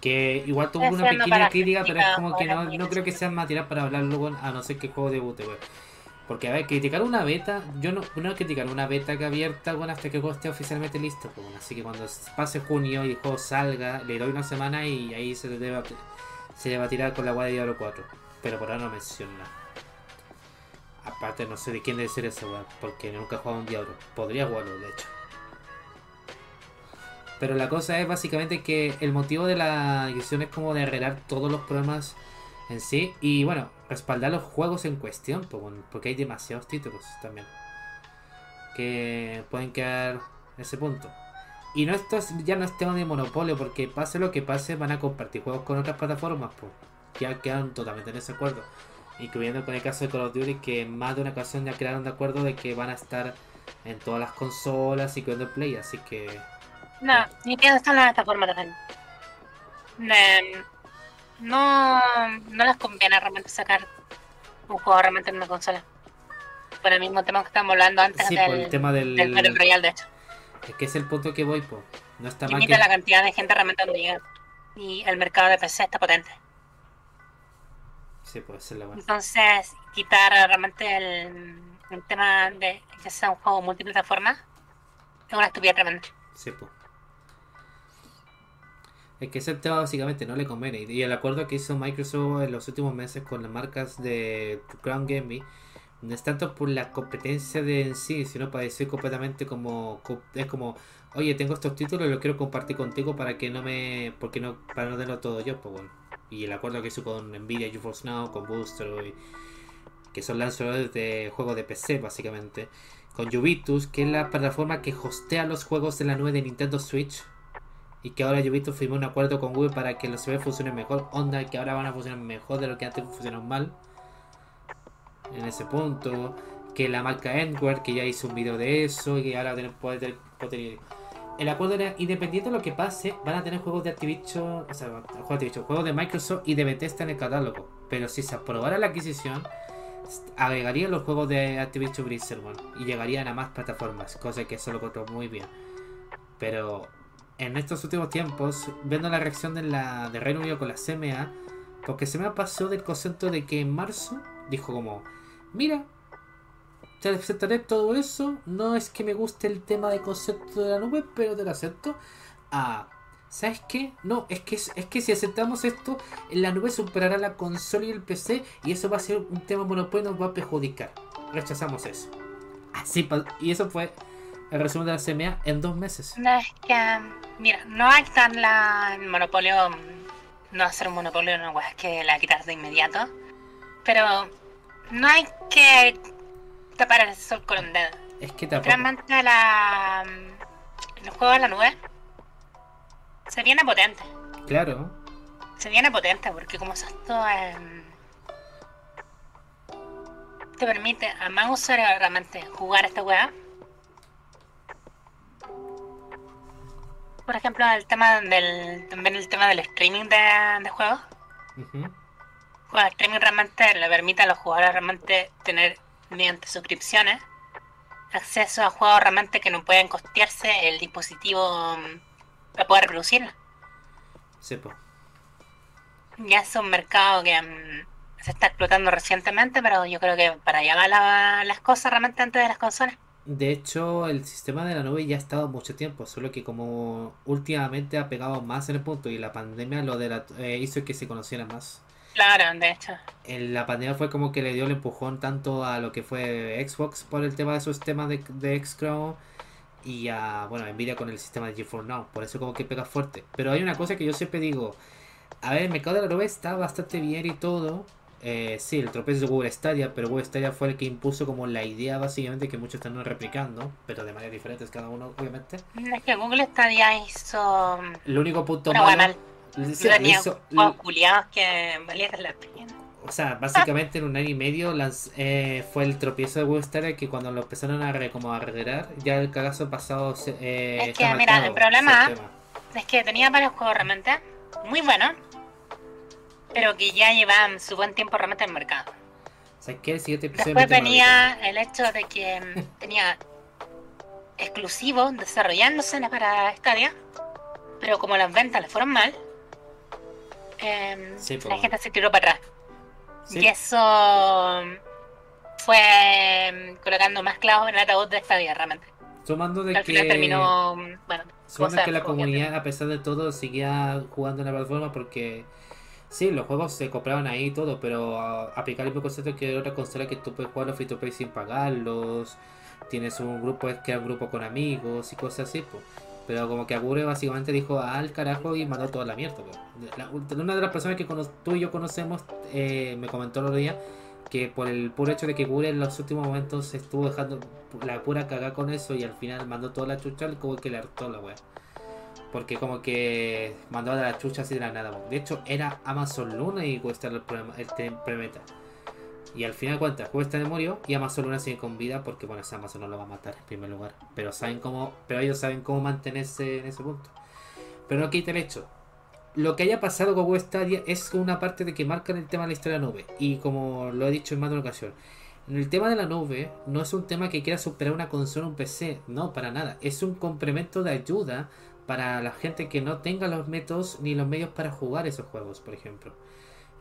Que igual tuvo una pequeña crítica, pero es como que no, no creo que sea material para hablar luego, a no ser que el juego debute, güey. Porque, a ver, criticar una beta, yo no, no criticar una beta que abierta, bueno, hasta que el juego esté oficialmente listo, pues, bueno. Así que cuando pase junio y el juego salga, le doy una semana y ahí se le debe, se le va a tirar con la guay de Diablo 4. Pero por ahora no menciona. Aparte, no sé de quién debe ser ese weón, porque nunca he jugado un Diablo. Podría jugarlo, de hecho. Pero la cosa es básicamente que el motivo de la edición es como de arreglar todos los problemas en sí y bueno, respaldar los juegos en cuestión, porque hay demasiados títulos también que pueden quedar en ese punto. Y no esto es- ya no es tema de monopolio, porque pase lo que pase, van a compartir juegos con otras plataformas, pues. Ya quedan totalmente en ese acuerdo. Incluyendo con el caso de Call of Duty, que más de una ocasión ya quedaron de acuerdo de que van a estar en todas las consolas, incluyendo el Play, así que no, ni pienso estar en esta forma también. No, no les conviene realmente sacar un juego realmente en una consola. Por el mismo tema que estábamos hablando antes Sí, del, por el tema del. del Battle Royale, de hecho. Es que es el punto que voy, pues. No está mal Limita que. la cantidad de gente realmente donde llega. Y el mercado de PC está potente. Sí, puede ser la buena. Entonces, quitar realmente el, el tema de que sea un juego multiplataforma es una estupidez tremenda. Sí, pues. Es que ese tema básicamente no le conviene. Y el acuerdo que hizo Microsoft en los últimos meses con las marcas de Crown Gaming no es tanto por la competencia de en sí, sino para decir completamente como es como, oye, tengo estos títulos y los quiero compartir contigo para que no me, porque no, para no tenerlo todo yo, pues bueno. Y el acuerdo que hizo con Nvidia, GeForce Now, con Booster, y- que son lanzadores de juegos de PC básicamente, con Juventus, que es la plataforma que hostea los juegos de la nube de Nintendo Switch. Y que ahora Juventus firmó un acuerdo con Google para que los servidores funcionen mejor. Onda que ahora van a funcionar mejor de lo que antes funcionaron mal. En ese punto. Que la marca Endware, que ya hizo un video de eso. Y que ahora a tener. El acuerdo era independiente de lo que pase, van a tener juegos de Activision, o sea, juegos de juegos de Microsoft y de Bethesda en el catálogo. Pero si se aprobara la adquisición, agregarían los juegos de Activision Blizzard y llegarían a más plataformas, cosa que eso lo encontró muy bien. Pero en estos últimos tiempos, viendo la reacción de la de Reino Unido con la CMA, porque CMA pasó del concepto de que en marzo dijo como, mira, te aceptaré todo eso, no es que me guste el tema de concepto de la nube, pero te lo acepto. Ah, ¿sabes qué? No, es que, es que si aceptamos esto, la nube superará la consola y el PC y eso va a ser un tema monopolio nos va a perjudicar. Rechazamos eso. Así y eso fue el resumen de la CMA en dos meses. No es que, mira, no va a quitar la, el monopolio, no ser un monopolio, no es que la quitas de inmediato, pero no hay que tapar el sol con un dedo. Es que tampoco. Realmente la, el juego de la nube se viene potente. Claro. Se viene potente porque como esto em, te permite a más usuarios realmente jugar esta weá. Por ejemplo, el tema del también el tema del streaming de, de juegos. Pues el streaming realmente le permite a los jugadores realmente tener mediante suscripciones acceso a juegos realmente que no pueden costearse el dispositivo mm, para poder reproducirlo. Sí, po. Ya es un mercado que mm, se está explotando recientemente, pero yo creo que para allá van la- las cosas realmente antes de las consolas. De hecho, el sistema de la nube ya ha estado mucho tiempo, solo que como últimamente ha pegado más en el punto y la pandemia lo de la, eh, hizo que se conociera más. Claro, de hecho. En la pandemia fue como que le dio el empujón tanto a lo que fue Xbox por el tema de su sistema de, de Xcrow y a, bueno, Nvidia con el sistema de GeForce Now. Por eso como que pega fuerte. Pero hay una cosa que yo siempre digo, a ver, el mercado de la nube está bastante bien y todo, eh, sí, el tropiezo de Google Stadia, pero Google Stadia fue el que impuso como la idea básicamente que muchos están replicando, pero de maneras diferentes cada uno, obviamente. Es que Google Stadia hizo... El único punto malo... mal. Sí, Tenía hizo- culiados que valían la pena. o sea, básicamente en un año y medio eh, fue el tropiezo de Stadia que cuando lo empezaron a, re- como a arreglar, ya el cagazo pasado se, eh, Es que, mira, el problema-. Es que tenía varios juegos realmente muy buenos, pero que ya llevaban su buen tiempo realmente en el mercado. ¿Sabes qué? El siguiente episodio Después venía el hecho de que mm, tenía exclusivos desarrollándose para Stadia, pero como las ventas le fueron mal, em, Sí, la gente se tiró para atrás. Sí. Y eso fue mm, colocando más clavos en el ataúd de Stadia realmente. Sumando de Al final que... terminó, mm, bueno, cosas que la comunidad, a pesar de todo, seguía jugando en la plataforma porque sí, los juegos se compraban ahí y todo, pero ah, aplicar el mismo concepto que otra consola que tú puedes jugar los free to play sin pagarlos, tienes un grupo, es que un grupo con amigos y cosas así, pues. Pero como que Agure básicamente dijo al carajo y mandó toda la mierda. La- una de las personas que tú y yo conocemos eh, me comentó el otro día que por el puro hecho de que Gure en los últimos momentos estuvo dejando la pura cagada con eso y al final mandó toda la chucha, como que le hartó la wea. Porque como que mandó a la chucha así de la nada. De hecho, era Amazon Luna y cuesta el el premeta. Y al final cuenta, cuesta murió y Amazon Luna sigue con vida porque bueno, ese Amazon no lo va a matar en primer lugar. Pero saben cómo, pero ellos saben cómo mantenerse en ese punto. Pero no quita el hecho. Lo que haya pasado con Google Stadia es una parte de que marcan el tema de la historia de la nube. Y como lo he dicho en más de una ocasión, el tema de la nube no es un tema que quiera superar una consola o un PC. No, para nada. Es un complemento de ayuda para la gente que no tenga los métodos ni los medios para jugar esos juegos, por ejemplo.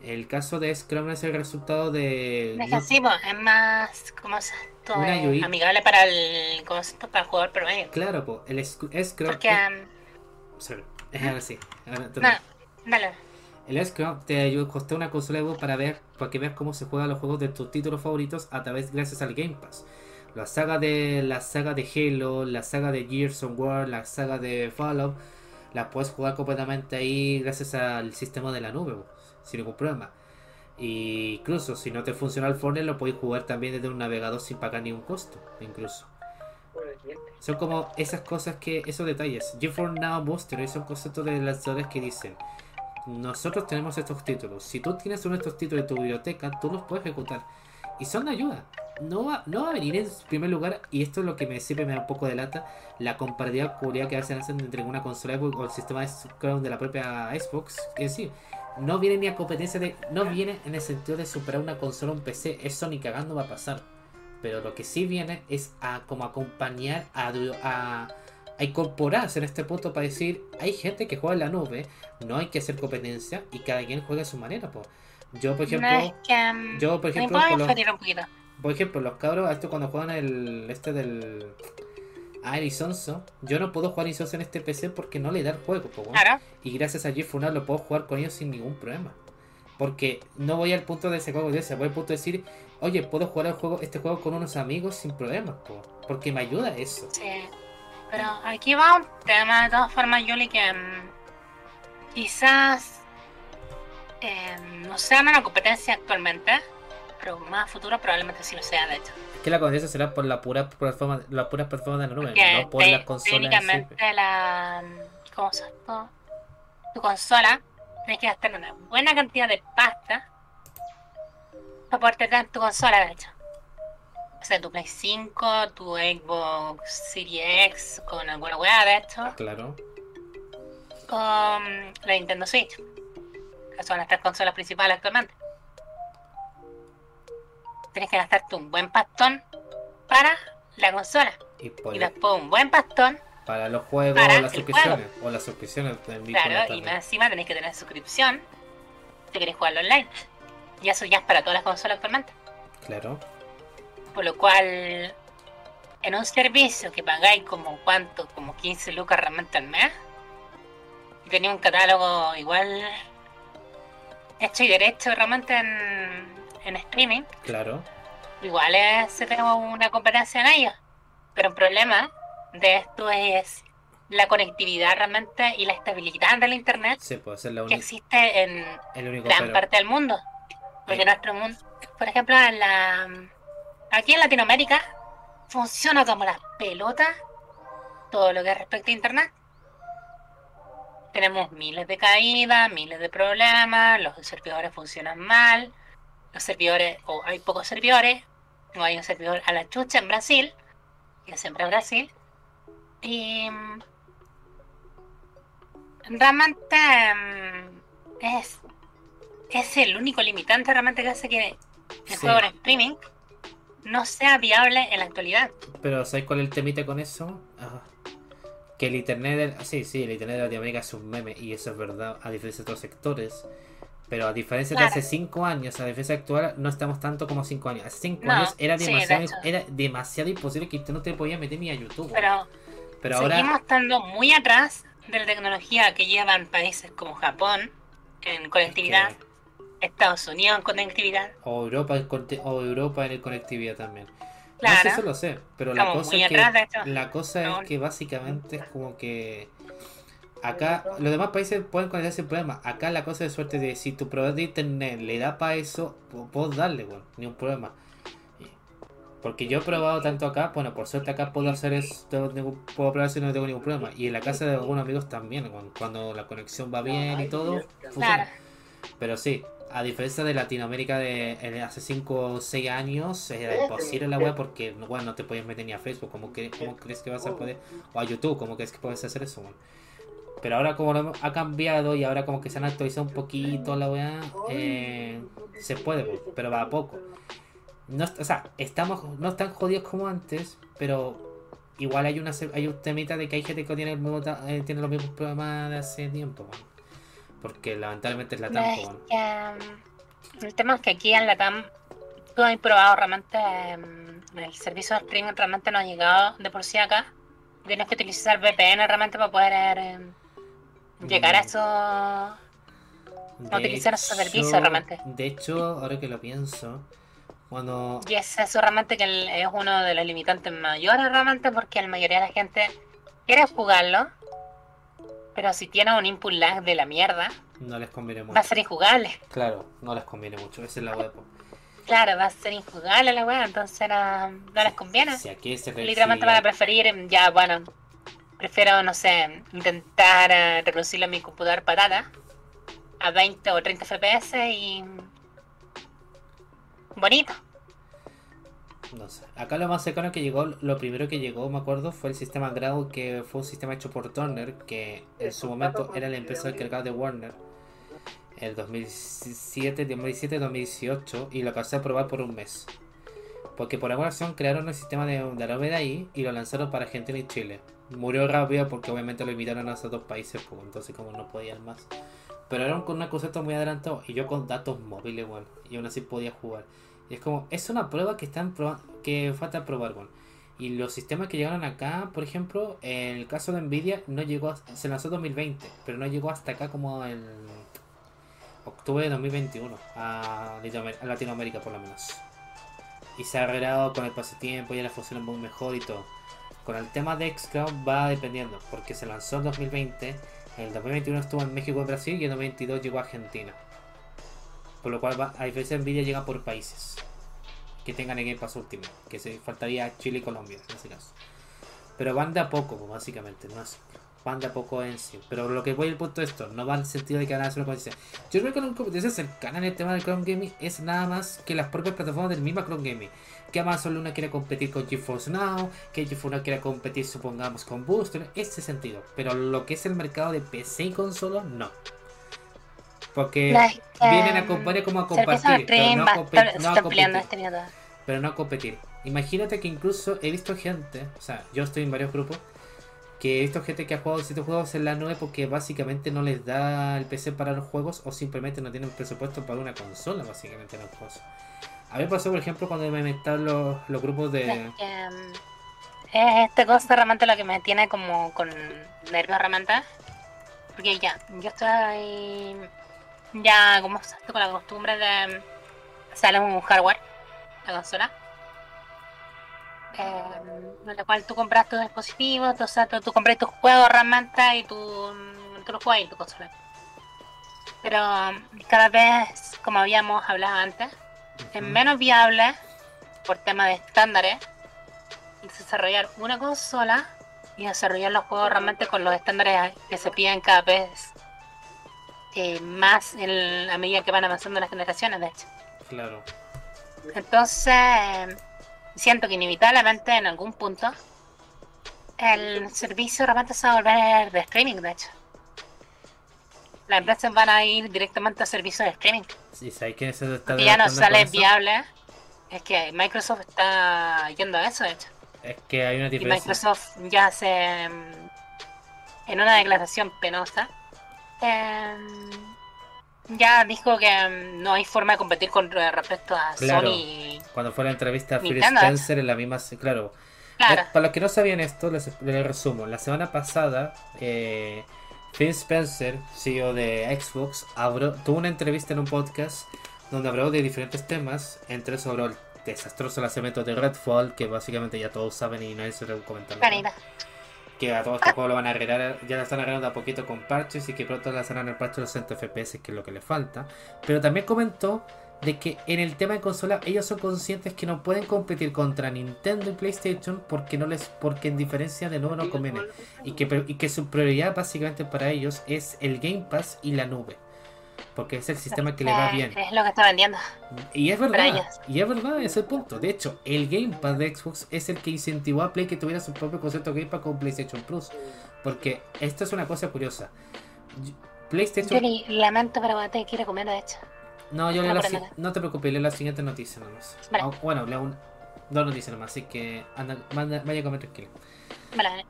El caso de Scrum es el resultado de... Es pues, es más, ¿cómo se UI. amigable para el concepto para el jugador promedio. Claro, po, el Sc- Scrum... Porque, um, Sorry. Ahora no, dale. El Scrum te ayuda costé una consola de juego para ver, para que veas cómo se juegan los juegos de tus títulos favoritos a través gracias al Game Pass. La saga de la saga de Halo, la saga de Gears of War, la saga de Fallout, las puedes jugar completamente ahí gracias al sistema de la nube, bo, sin ningún problema. Y incluso si no te funciona el Fortnite lo podéis jugar también desde un navegador sin pagar ningún costo, incluso. Son como esas cosas que, esos detalles. GeForce Now Booster son conceptos de lanzadores que dicen, nosotros tenemos estos títulos. Si tú tienes uno de estos títulos en tu biblioteca, tú los puedes ejecutar. Y son de ayuda. No va, no va a venir en primer lugar, y esto es lo que me siempre me da un poco de lata, la curia que a veces hacen entre una consola Xbox o el sistema de de la propia Xbox. Es decir, no viene ni a competencia de. No viene en el sentido de superar una consola o un PC. Eso ni cagando va a pasar. Pero lo que sí viene es a como acompañar a, a, a incorporarse en este punto para decir, hay gente que juega en la nube, no hay que hacer competencia y cada quien juega a su manera. Pues. Yo, por ejemplo, no es que, um, yo, por ¿me ejemplo, los- un poquito? por ejemplo, los cabros, esto cuando juegan el este del Arizonso, yo no puedo jugar Arizonso en este PC porque no le da el juego, po. Claro, Y gracias a GeForce lo puedo jugar con ellos sin ningún problema. Porque no voy al punto de ese juego voy al punto de decir, oye, puedo jugar el juego, este juego con unos amigos sin problemas, po, porque me ayuda eso. sí. Pero aquí va un tema de todas formas, Yuli, que um, quizás em, no sea una competencia actualmente, pero más futuro probablemente sí lo sea, de hecho. Es que la competencia será por la pura plataforma, las puras plataformas de la nube, Porque no por las consolas. en sí, técnicamente la ¿cómo se llama? tu consola tienes que gastar una buena cantidad de pasta para poder tener tu consola de hecho o sea tu Play 5 tu Xbox Series X con alguna weá de hecho Claro. con la Nintendo Switch que son las tres consolas principales actualmente tienes que gastarte un buen pastón para la consola Y después un buen pastón para los juegos para o las suscripciones. O las suscripciones Bitcoin Claro, y más encima tenéis que tener suscripción si queréis jugarlo online. Y eso ya es para todas las consolas actualmente. Claro. Por lo cual, en un servicio que pagáis como cuánto, como 15 lucas realmente al mes, y tenía un catálogo igual hecho y derecho realmente en, en streaming, Claro. igual es, se tengo una competencia en ello. Pero el problema de esto es la conectividad realmente y la estabilidad del internet Sí, puede ser la que existe en gran pero. parte del mundo. Porque Ahí. nuestro mundo, por ejemplo, en la, aquí en Latinoamérica funciona como las pelotas todo lo que respecta a internet. Tenemos miles de caídas, miles de problemas, los servidores funcionan mal, los servidores, o hay pocos servidores, o hay un servidor a la chucha en Brasil, que siempre es Brasil, y mm, realmente mm, es, es el único limitante realmente que hace que el Sí. juego en streaming no sea viable en la actualidad. Pero ¿sabes cuál es el temita con eso? Ah, que el internet, del- sí, sí, el internet de Latinoamérica es un meme y eso es verdad, a diferencia de otros sectores. Pero a diferencia Claro. de hace 5 años, a diferencia actual, no estamos tanto como 5 años. Hace 5 No, años era sí, de demasiado, era demasiado imposible que tú no te podías meter ni a YouTube. Pero, Pero ahora, seguimos estando muy atrás de la tecnología que llevan países como Japón en conectividad, que- Estados Unidos en conectividad. o Europa, en conte- o Europa en el conectividad también. No Claro. sé, eso lo sé, pero la cosa es que la cosa No. es que básicamente es como que acá los demás países pueden conectarse sin problema. Acá la cosa de suerte de si tu proveedor de internet le da para eso, puedo darle, bueno, ni un problema. Porque yo he probado tanto acá, bueno, por suerte acá puedo hacer eso, puedo probar si no tengo ningún problema. Y en la casa de algunos amigos también, cuando, cuando la conexión va bien y todo, funciona. Claro. Pero sí, a diferencia de Latinoamérica de en- hace 5 o 6 años, era imposible la web porque no, bueno, no te podías meter ni a Facebook. ¿Cómo, cre- cómo crees que vas a poder? O a YouTube, ¿cómo crees que puedes hacer eso? weón? Pero ahora como ha cambiado y ahora como que se han actualizado un poquito la weá, eh, se puede, pero va a poco. No, o sea, estamos no tan jodidos como antes, pero igual hay una hay un temita de que hay gente que tiene, el mismo eh, tiene los mismos problemas de hace tiempo, porque lamentablemente es la que, mm, el tema es que aquí en la TAM tú has probado realmente mm, el servicio de streaming realmente no ha llegado de por sí acá. Tienes que utilizar VPN realmente para poder eh, llegar a Mm. eso. De utilizar esos servicios realmente. De hecho, ahora que lo pienso, cuando Y es eso realmente que es uno de los limitantes mayores realmente porque la mayoría de la gente quiere jugarlo, pero si tiene un input lag de la mierda, no les conviene mucho. va a ser injugable. Claro, no les conviene mucho, esa es la web. Claro, va a ser injugable la weá, entonces no, no les conviene. Si aquí se Literalmente van a preferir, ya bueno, prefiero, no sé, intentar eh, reducirlo a mi computador patata a 20 o 30 FPS y... Bonito. No sé. Acá lo más cercano que llegó, lo primero que llegó, me acuerdo, fue el sistema Grau, que fue un sistema hecho por Turner, que en su momento era la empresa encargada de Warner. El 2007, 2017, 2018, y lo alcancé a probar por un mes. Porque por alguna razón crearon el sistema de, de Adobe de ahí y lo lanzaron para Argentina y Chile. Murió rápido porque obviamente lo invitaron a esos dos países, pues entonces como no podían más. Pero era con una concepto muy adelantado y yo con datos móviles, bueno, y aún así podía jugar. Y es como, es una prueba que están que falta probar, bueno. Y los sistemas que llegaron acá, por ejemplo, el caso de Nvidia no llegó, se lanzó en 2020, pero no llegó hasta acá como en octubre de 2021 a Latinoamérica por lo menos. Y se ha arreglado con el paso tiempo, ya la funciona muy mejor y todo. Con el tema de Xcloud va dependiendo, porque se lanzó en 2020, en el 2021 estuvo en México y Brasil y en 2022 llegó a Argentina. Por lo cual, va, a de Nvidia, llega por países que tengan el Game Pass Ultimate, que se faltaría Chile y Colombia en ese caso. Pero van de a poco, pues, básicamente, no es, van de a poco en sí. Pero lo que voy al punto de esto, no va en el sentido de que van a hacer una competencia. Yo creo que una competencia cercana en el tema del Chrome Gaming es nada más que las propias plataformas del mismo Chrome Gaming. Que Amazon Luna quiere competir con GeForce Now, que GeForce Now quiere competir, supongamos, con Booster, ese sentido. Pero lo que es el mercado de PC y consolas, no. Porque vienen a compartir como a compartir, pero no a, a compe- estar, no a competir este pero no a competir. Imagínate que incluso he visto gente, o sea, yo estoy en varios grupos, que he visto gente que ha jugado ciertos juegos en la nube porque básicamente no les da el PC para los juegos o simplemente no tienen presupuesto para una consola, básicamente en los juegos. A mí me pasó, por ejemplo, cuando me metí los, los grupos de... Es que, mm, es esta cosa realmente lo que me tiene como con nervios realmente. Porque ya, yo estoy ya como estoy con la costumbre de sale un hardware, la consola. Eh, en la cual tú compras tu dispositivo, tú, o tú, compras tus juegos realmente y tú, tú los juegas en tu consola. Pero cada vez, como habíamos hablado antes, es menos viable por tema de estándares desarrollar una consola y desarrollar los juegos realmente con los estándares que se piden cada vez eh, más en, a medida que van avanzando las generaciones, de hecho. Claro. Entonces, siento que inevitablemente en algún punto el servicio realmente se va a volver de streaming, de hecho. Las empresas van a ir directamente a servicios de streaming. Sí, ¿sabes que eso está Y ya no sale viable. Es que Microsoft está yendo a eso, de hecho. Es que hay una Y diferencia. Microsoft ya se. mm, En una declaración penosa. em, ya dijo que mm, no hay forma de competir con re- respecto a Claro. Sony. Cuando fue la entrevista a Phil Nintendo. Spencer en la misma. Claro. Claro. Eh, Para los que no sabían esto, les, les resumo. La semana pasada, eh, Phil Spencer, CEO de Xbox, tuvo una entrevista en un podcast donde habló de diferentes temas, entre habló el desastroso lanzamiento de Redfall, que básicamente ya todos saben y nadie se lo comentar. Vanidad. Que a todos estos juegos lo van a arreglar, ya lo están arreglando a poquito con parches y que pronto lanzarán el parche de los 60 FPS, que es lo que le falta. Pero también comentó de que en el tema de consola ellos son conscientes que no pueden competir contra Nintendo y PlayStation porque no les porque en diferencia de nuevo no conviene. y que y que su prioridad básicamente para ellos es el Game Pass y la nube porque es el sistema que le va bien. Es lo que está vendiendo. y es verdad y es verdad ese es el punto. De hecho el Game Pass de Xbox es el que incentivó a Play que tuviera su propio concepto Game Pass con PlayStation Plus porque esto es una cosa curiosa. PlayStation Yuri, lamento, pero voy a tener que ir a comer, de hecho. No, yo No leo la si- no te preocupes, leo la siguiente noticia nomás. Vale. Bueno, leo un- dos noticias nomás, así que anda, manda- vaya a comer tranquilo. Vale.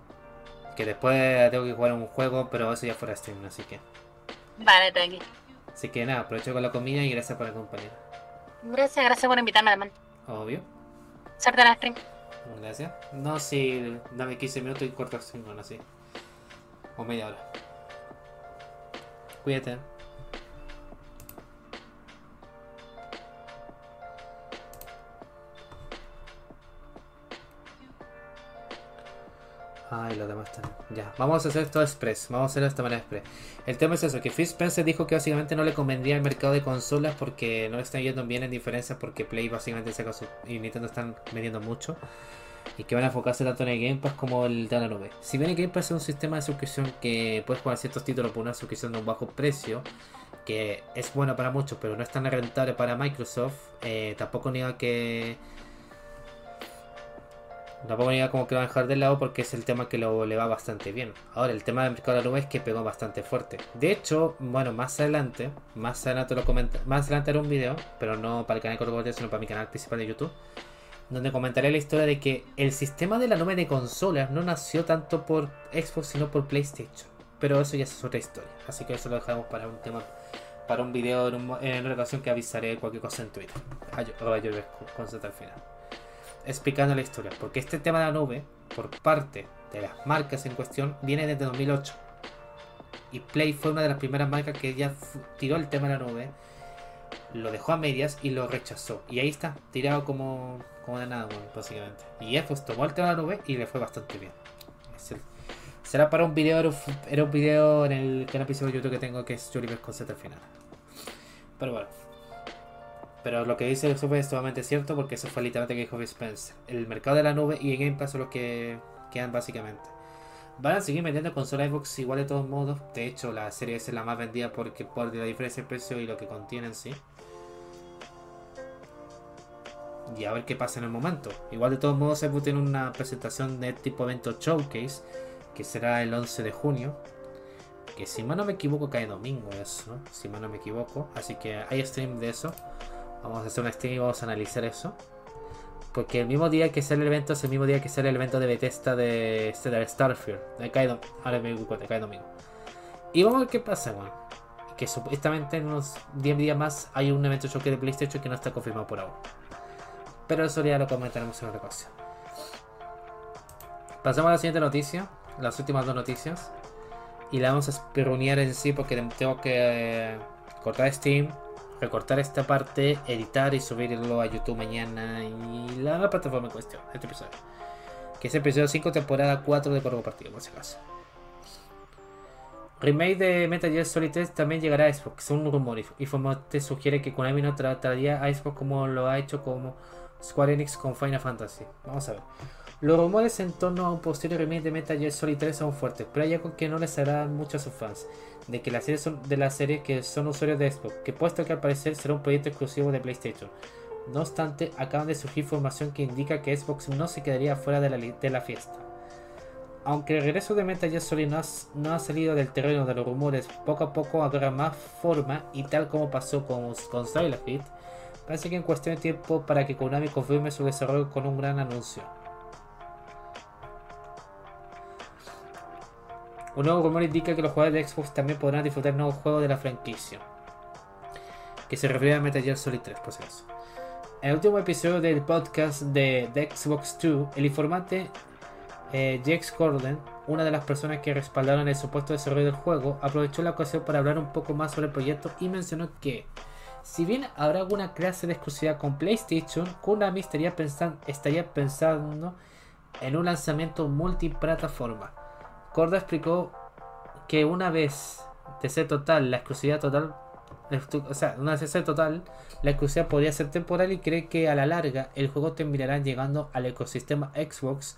Que después tengo que jugar un juego, pero eso ya fuera stream, así que. Vale, tranqui. Así que nada, aprovecho con la comida y gracias por acompañar. Gracias, gracias por invitarme, además. Obvio. Suerte en el stream. Gracias. No, si dame 15 minutos y corto el stream, así. O media hora. Cuídate. Ay, los demás están. Ya, vamos a hacer esto express. Vamos a hacerlo de esta manera express. El tema es eso: que Phil dijo que básicamente no le convendría el mercado de consolas porque no le están yendo bien en diferencias porque Play básicamente saca su. y Nintendo están vendiendo mucho. Y que van a enfocarse tanto en el Game Pass como el de la nube. Si bien el Game Pass es un sistema de suscripción que puedes jugar ciertos títulos por una suscripción de un bajo precio, que es bueno para muchos, pero no es tan rentable para Microsoft, eh, tampoco niega que. Tampoco niega como que lo van a dejar de lado porque es el tema que lo, le va bastante bien. Ahora, el tema del mercado de la nube es que pegó bastante fuerte. De hecho, bueno, más adelante, más adelante lo comenta, más adelante haré un video, pero no para el canal de Corporate, sino para mi canal principal de YouTube donde comentaré la historia de que el sistema de la nube de consolas no nació tanto por Xbox sino por PlayStation. Pero eso ya es otra historia. Así que eso lo dejamos para un tema, para un video en, un en una ocasión que avisaré cualquier cosa en Twitter. Ay, arroba yo con Z al final. Explicando la historia. Porque este tema de la nube, por parte de las marcas en cuestión, viene desde 2008. Y Play fue una de las primeras marcas que ya tiró el tema de la nube lo dejó a medias y lo rechazó. Y ahí está, tirado como, como de nada, básicamente. Y Xbox tomó el tema de la nube y le fue bastante bien. Será para un video, era un, video en el canal de YouTube que tengo que es Jory con Z al final. Pero bueno. Pero lo que dice eso es sumamente cierto porque eso fue literalmente que dijo Spencer. El mercado de la nube y el Game Pass son los que quedan básicamente. Van a seguir vendiendo consolas Xbox igual de todos modos. De hecho, la serie S es la más vendida porque por la diferencia de precio y lo que contiene en sí. Y a ver qué pasa en el momento. Igual de todos modos, Xbox tiene una presentación de tipo evento showcase. Que será el 11 de junio. Que si mal no me equivoco cae domingo eso. Si mal no me equivoco. Así que hay stream de eso. Vamos a hacer un stream y vamos a analizar eso. Porque el mismo día que sale el evento es el mismo día que sale el evento de Bethesda de, de Starfield. De Ahora me cuenta, cae domingo. Y vamos a ver qué pasa, weón. Que supuestamente en unos 10 días más hay un evento choque de PlayStation que no está confirmado por ahora. Pero eso ya lo comentaremos en otra ocasión. Pasamos a la siguiente noticia, las últimas dos noticias. Y la vamos a espirronear en sí porque tengo que eh, cortar Steam, recortar esta parte, editar y subirlo a YouTube mañana y la plataforma en cuestión, este episodio. Que es el episodio 5, temporada 4 de Corvo Partido, por si acaso. Remake de Metal Gear Solid 3 también llegará a Xbox, según un rumor. Y te sugiere que Konami no trataría a Xbox como lo ha hecho como Square Enix con Final Fantasy. Vamos a ver. Los rumores en torno a un posterior remake de Metal Gear Solid 3 son fuertes, pero hay algo que no les hará mucho a sus fans, de que la serie son, de la serie que son usuarios de Xbox, que puesto que al parecer será un proyecto exclusivo de PlayStation. No obstante, acaban de surgir información que indica que Xbox no se quedaría fuera de la, de la fiesta. Aunque el regreso de Metal Gear Solid no ha, salido del terreno de los rumores, poco a poco agarra más forma y tal como pasó con, con Silent parece que en cuestión de tiempo para que Konami confirme su desarrollo con un gran anuncio. Un nuevo rumor indica que los jugadores de Xbox también podrán disfrutar nuevos juegos de la franquicia. Que se refiere a Metal Gear Solid 3, por si acaso. En el último episodio del podcast de, Xbox 2, el informante eh, Jax Gordon, una de las personas que respaldaron el supuesto desarrollo del juego, aprovechó la ocasión para hablar un poco más sobre el proyecto y mencionó que, si bien habrá alguna clase de exclusividad con PlayStation, Konami estaría pensando en un lanzamiento multiplataforma Corda explicó que una vez de ser total, la exclusividad total, o sea, una ser total, la exclusividad podría ser temporal y cree que a la larga el juego terminará llegando al ecosistema Xbox,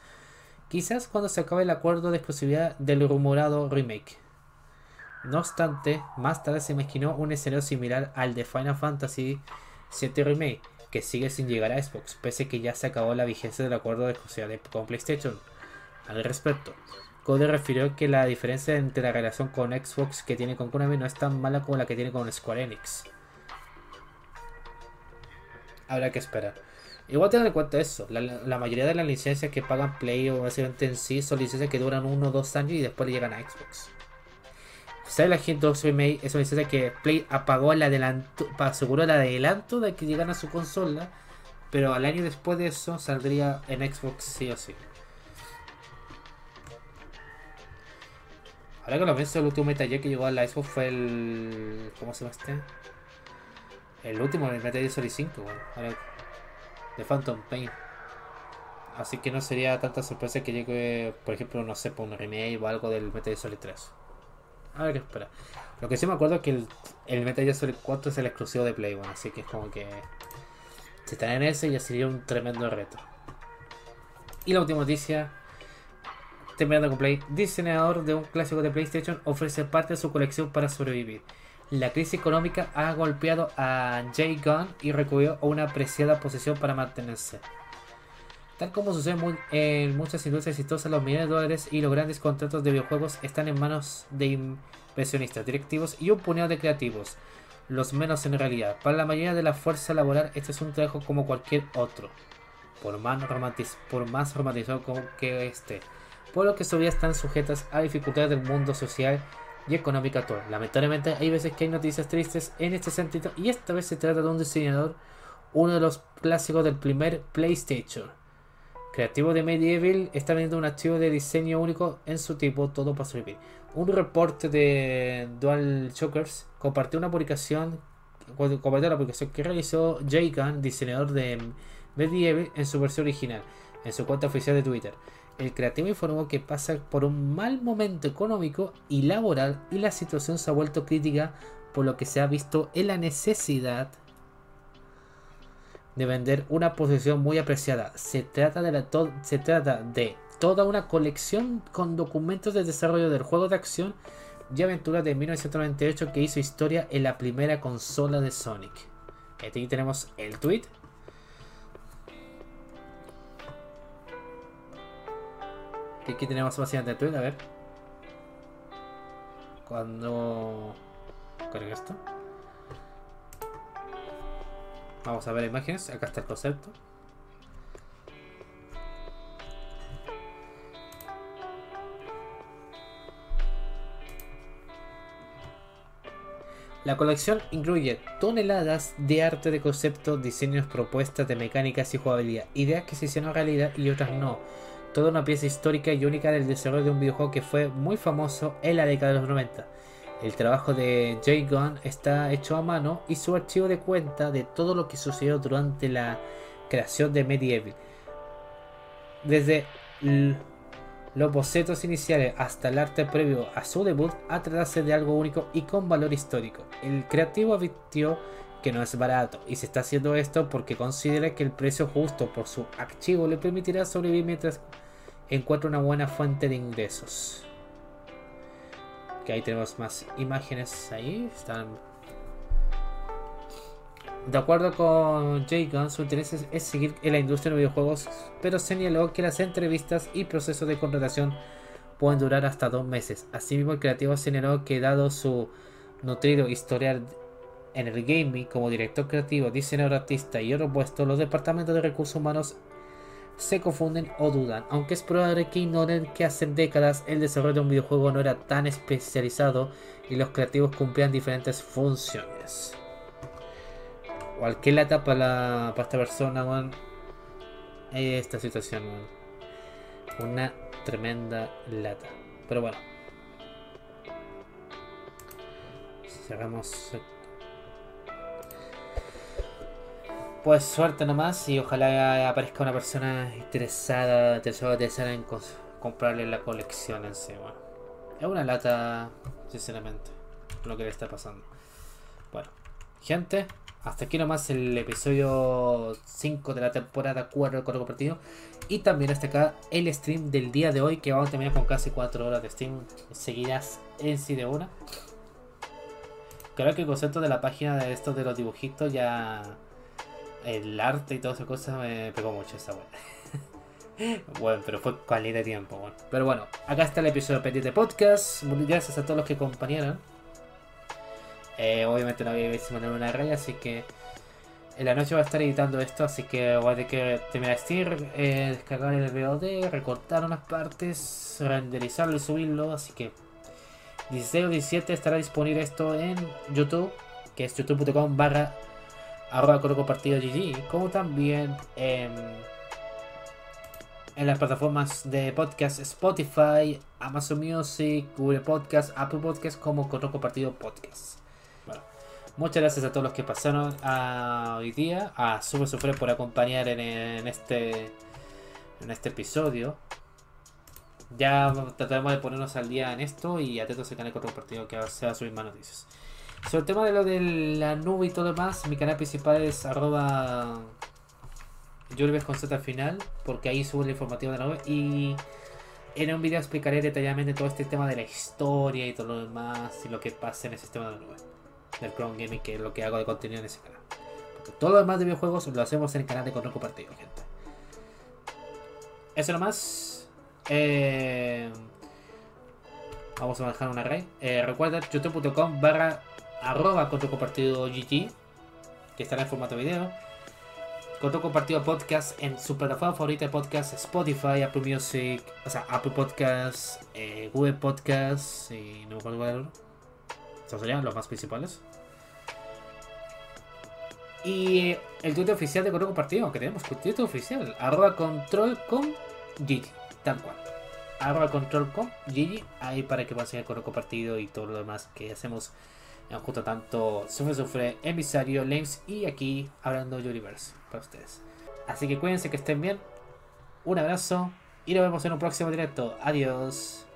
quizás cuando se acabe el acuerdo de exclusividad del rumorado remake. No obstante, más tarde se imaginó un escenario similar al de Final Fantasy VII Remake, que sigue sin llegar a Xbox, pese a que ya se acabó la vigencia del acuerdo de exclusividad con PlayStation. Al respecto, Code refirió que la diferencia entre la relación con Xbox que tiene con Konami no es tan mala como la que tiene con Square Enix. Habrá que esperar. Igual tengan en cuenta eso, la, mayoría de las licencias que pagan Play o básicamente en sí son licencias que duran uno o dos años y después le llegan a Xbox. Silent Hill 2 Remake es una licencia que Play apagó el adelanto, aseguró el adelanto de que llegan a su consola, pero al año después de eso saldría en Xbox sí o sí. Ahora que lo pienso, el último Metal Gear que llegó a la Xbox fue el. ¿Cómo se llama este? El último, el Metal Gear Solid 5, bueno. Ahora, de Phantom Pain. Así que no sería tanta sorpresa que llegue, por ejemplo, no sé, por un remake o algo del Metal Gear Solid 3. A ver qué espera. Lo que sí me acuerdo es que el, el Metal Gear Solid 4 es el exclusivo de Play, bueno, así que es como que. Si están en ese, ya sería un tremendo reto. Y la última noticia terminando con Play, diseñador de un clásico de PlayStation ofrece parte de su colección para sobrevivir. La crisis económica ha golpeado a Jay Gunn y recurrió una apreciada posición para mantenerse. Tal como sucede en muchas industrias exitosas, los millones de dólares y los grandes contratos de videojuegos están en manos de inversionistas, directivos y un puñado de creativos, los menos en realidad. Para la mayoría de la fuerza laboral, este es un trabajo como cualquier otro, por más, más romantizado que este por lo que vidas están sujetas a dificultades del mundo social y económico actual. Lamentablemente hay veces que hay noticias tristes en este sentido y esta vez se trata de un diseñador, uno de los clásicos del primer PlayStation. Creativo de Medieval está vendiendo un archivo de diseño único en su tipo, todo para sobrevivir. Un reporte de Dual Chokers compartió una publicación, compartió la publicación que realizó Jay Gunn, diseñador de Medieval, en su versión original, en su cuenta oficial de Twitter. El creativo informó que pasa por un mal momento económico y laboral y la situación se ha vuelto crítica por lo que se ha visto en la necesidad de vender una posición muy apreciada. Se trata de, se trata de toda una colección con documentos de desarrollo del juego de acción y aventura de 1998 que hizo historia en la primera consola de Sonic. Aquí tenemos el tweet aquí tenemos el tweet, a ver. Cuando carga esto. Vamos a ver imágenes, acá está el concepto. La colección incluye toneladas de arte de concepto, diseños, propuestas de mecánicas y jugabilidad, ideas que se hicieron realidad y otras no toda una pieza histórica y única del desarrollo de un videojuego que fue muy famoso en la década de los 90. El trabajo de Jay Gunn está hecho a mano y su archivo de cuenta de todo lo que sucedió durante la creación de Medieval. Desde los bocetos iniciales hasta el arte previo a su debut, a tratarse de algo único y con valor histórico. El creativo advirtió que no es barato y se está haciendo esto porque considera que el precio justo por su archivo le permitirá sobrevivir mientras encuentra una buena fuente de ingresos. Que ahí tenemos más imágenes ahí, están de acuerdo con Jay Gunn, su interés es, seguir en la industria de videojuegos, pero señaló que las entrevistas y procesos de contratación pueden durar hasta dos meses. Asimismo, el creativo señaló que dado su nutrido historial en el gaming como director creativo, diseñador artista y otros puestos, los departamentos de recursos humanos se confunden o dudan, aunque es probable que ignoren que hace décadas el desarrollo de un videojuego no era tan especializado y los creativos cumplían diferentes funciones cualquier lata para, la, para esta persona, weón. Esta situación, Una tremenda lata. Pero bueno. Cerramos. Pues suerte nomás y ojalá aparezca una persona interesada, interesada en comprarle la colección en bueno. Es una lata, sinceramente, lo que le está pasando. Bueno, gente, hasta aquí nomás el episodio 5 de la temporada 4 del Código Partido. Y también hasta acá el stream del día de hoy, que vamos a terminar con casi 4 horas de stream seguidas en sí de una. Creo que el concepto de la página de estos de los dibujitos ya. El arte y todas esas cosas me pegó mucho esa wea. bueno, pero fue calidad de tiempo. Bueno. Pero bueno, acá está el episodio pendiente podcast. Muchas gracias a todos los que acompañaron. Eh, obviamente no había visto mandar una raya, así que en la noche voy a estar editando esto, así que voy a tener que terminar de eh, descargar el VOD, recortar unas partes, renderizarlo y subirlo, así que 16 o 17 estará disponible esto en YouTube, que es youtube.com barra arroba partido GG, como también en, en las plataformas de podcast Spotify, Amazon Music, Google Podcast, Apple Podcast como Coloco Partido Podcast. Muchas gracias a todos los que pasaron hoy día, a Super Sufre por acompañar en, este en este episodio. Ya trataremos de ponernos al día en esto y atentos al canal otro partido que se va a subir más noticias. Sobre el tema de lo de la nube y todo demás, mi canal principal es arroba Z final, porque ahí subo el informativo de la nube y en un video explicaré detalladamente todo este tema de la historia y todo lo demás y lo que pasa en el sistema de la nube del Chrome Gaming, que es lo que hago de contenido en ese canal. Porque todo lo demás de videojuegos lo hacemos en el canal de Control Compartido, gente. Eso nomás. Eh, vamos a dejar una array. Eh, recuerda youtube.com barra arroba control compartido GG, que estará en formato video. Control compartido podcast en su plataforma favorita de podcast, Spotify, Apple Music, o sea, Apple Podcast, eh, Google Podcast y no me acuerdo estos serían los más principales. Y el Twitter oficial de Correo Compartido, que tenemos Twitter oficial, arroba control con Gigi, tal cual. Arroba control con Gigi, ahí para que pasen el Correo Compartido y todo lo demás que hacemos en justo tanto Sufre Sufre, Emisario, Lens y aquí hablando Universe para ustedes. Así que cuídense que estén bien, un abrazo y nos vemos en un próximo directo. Adiós.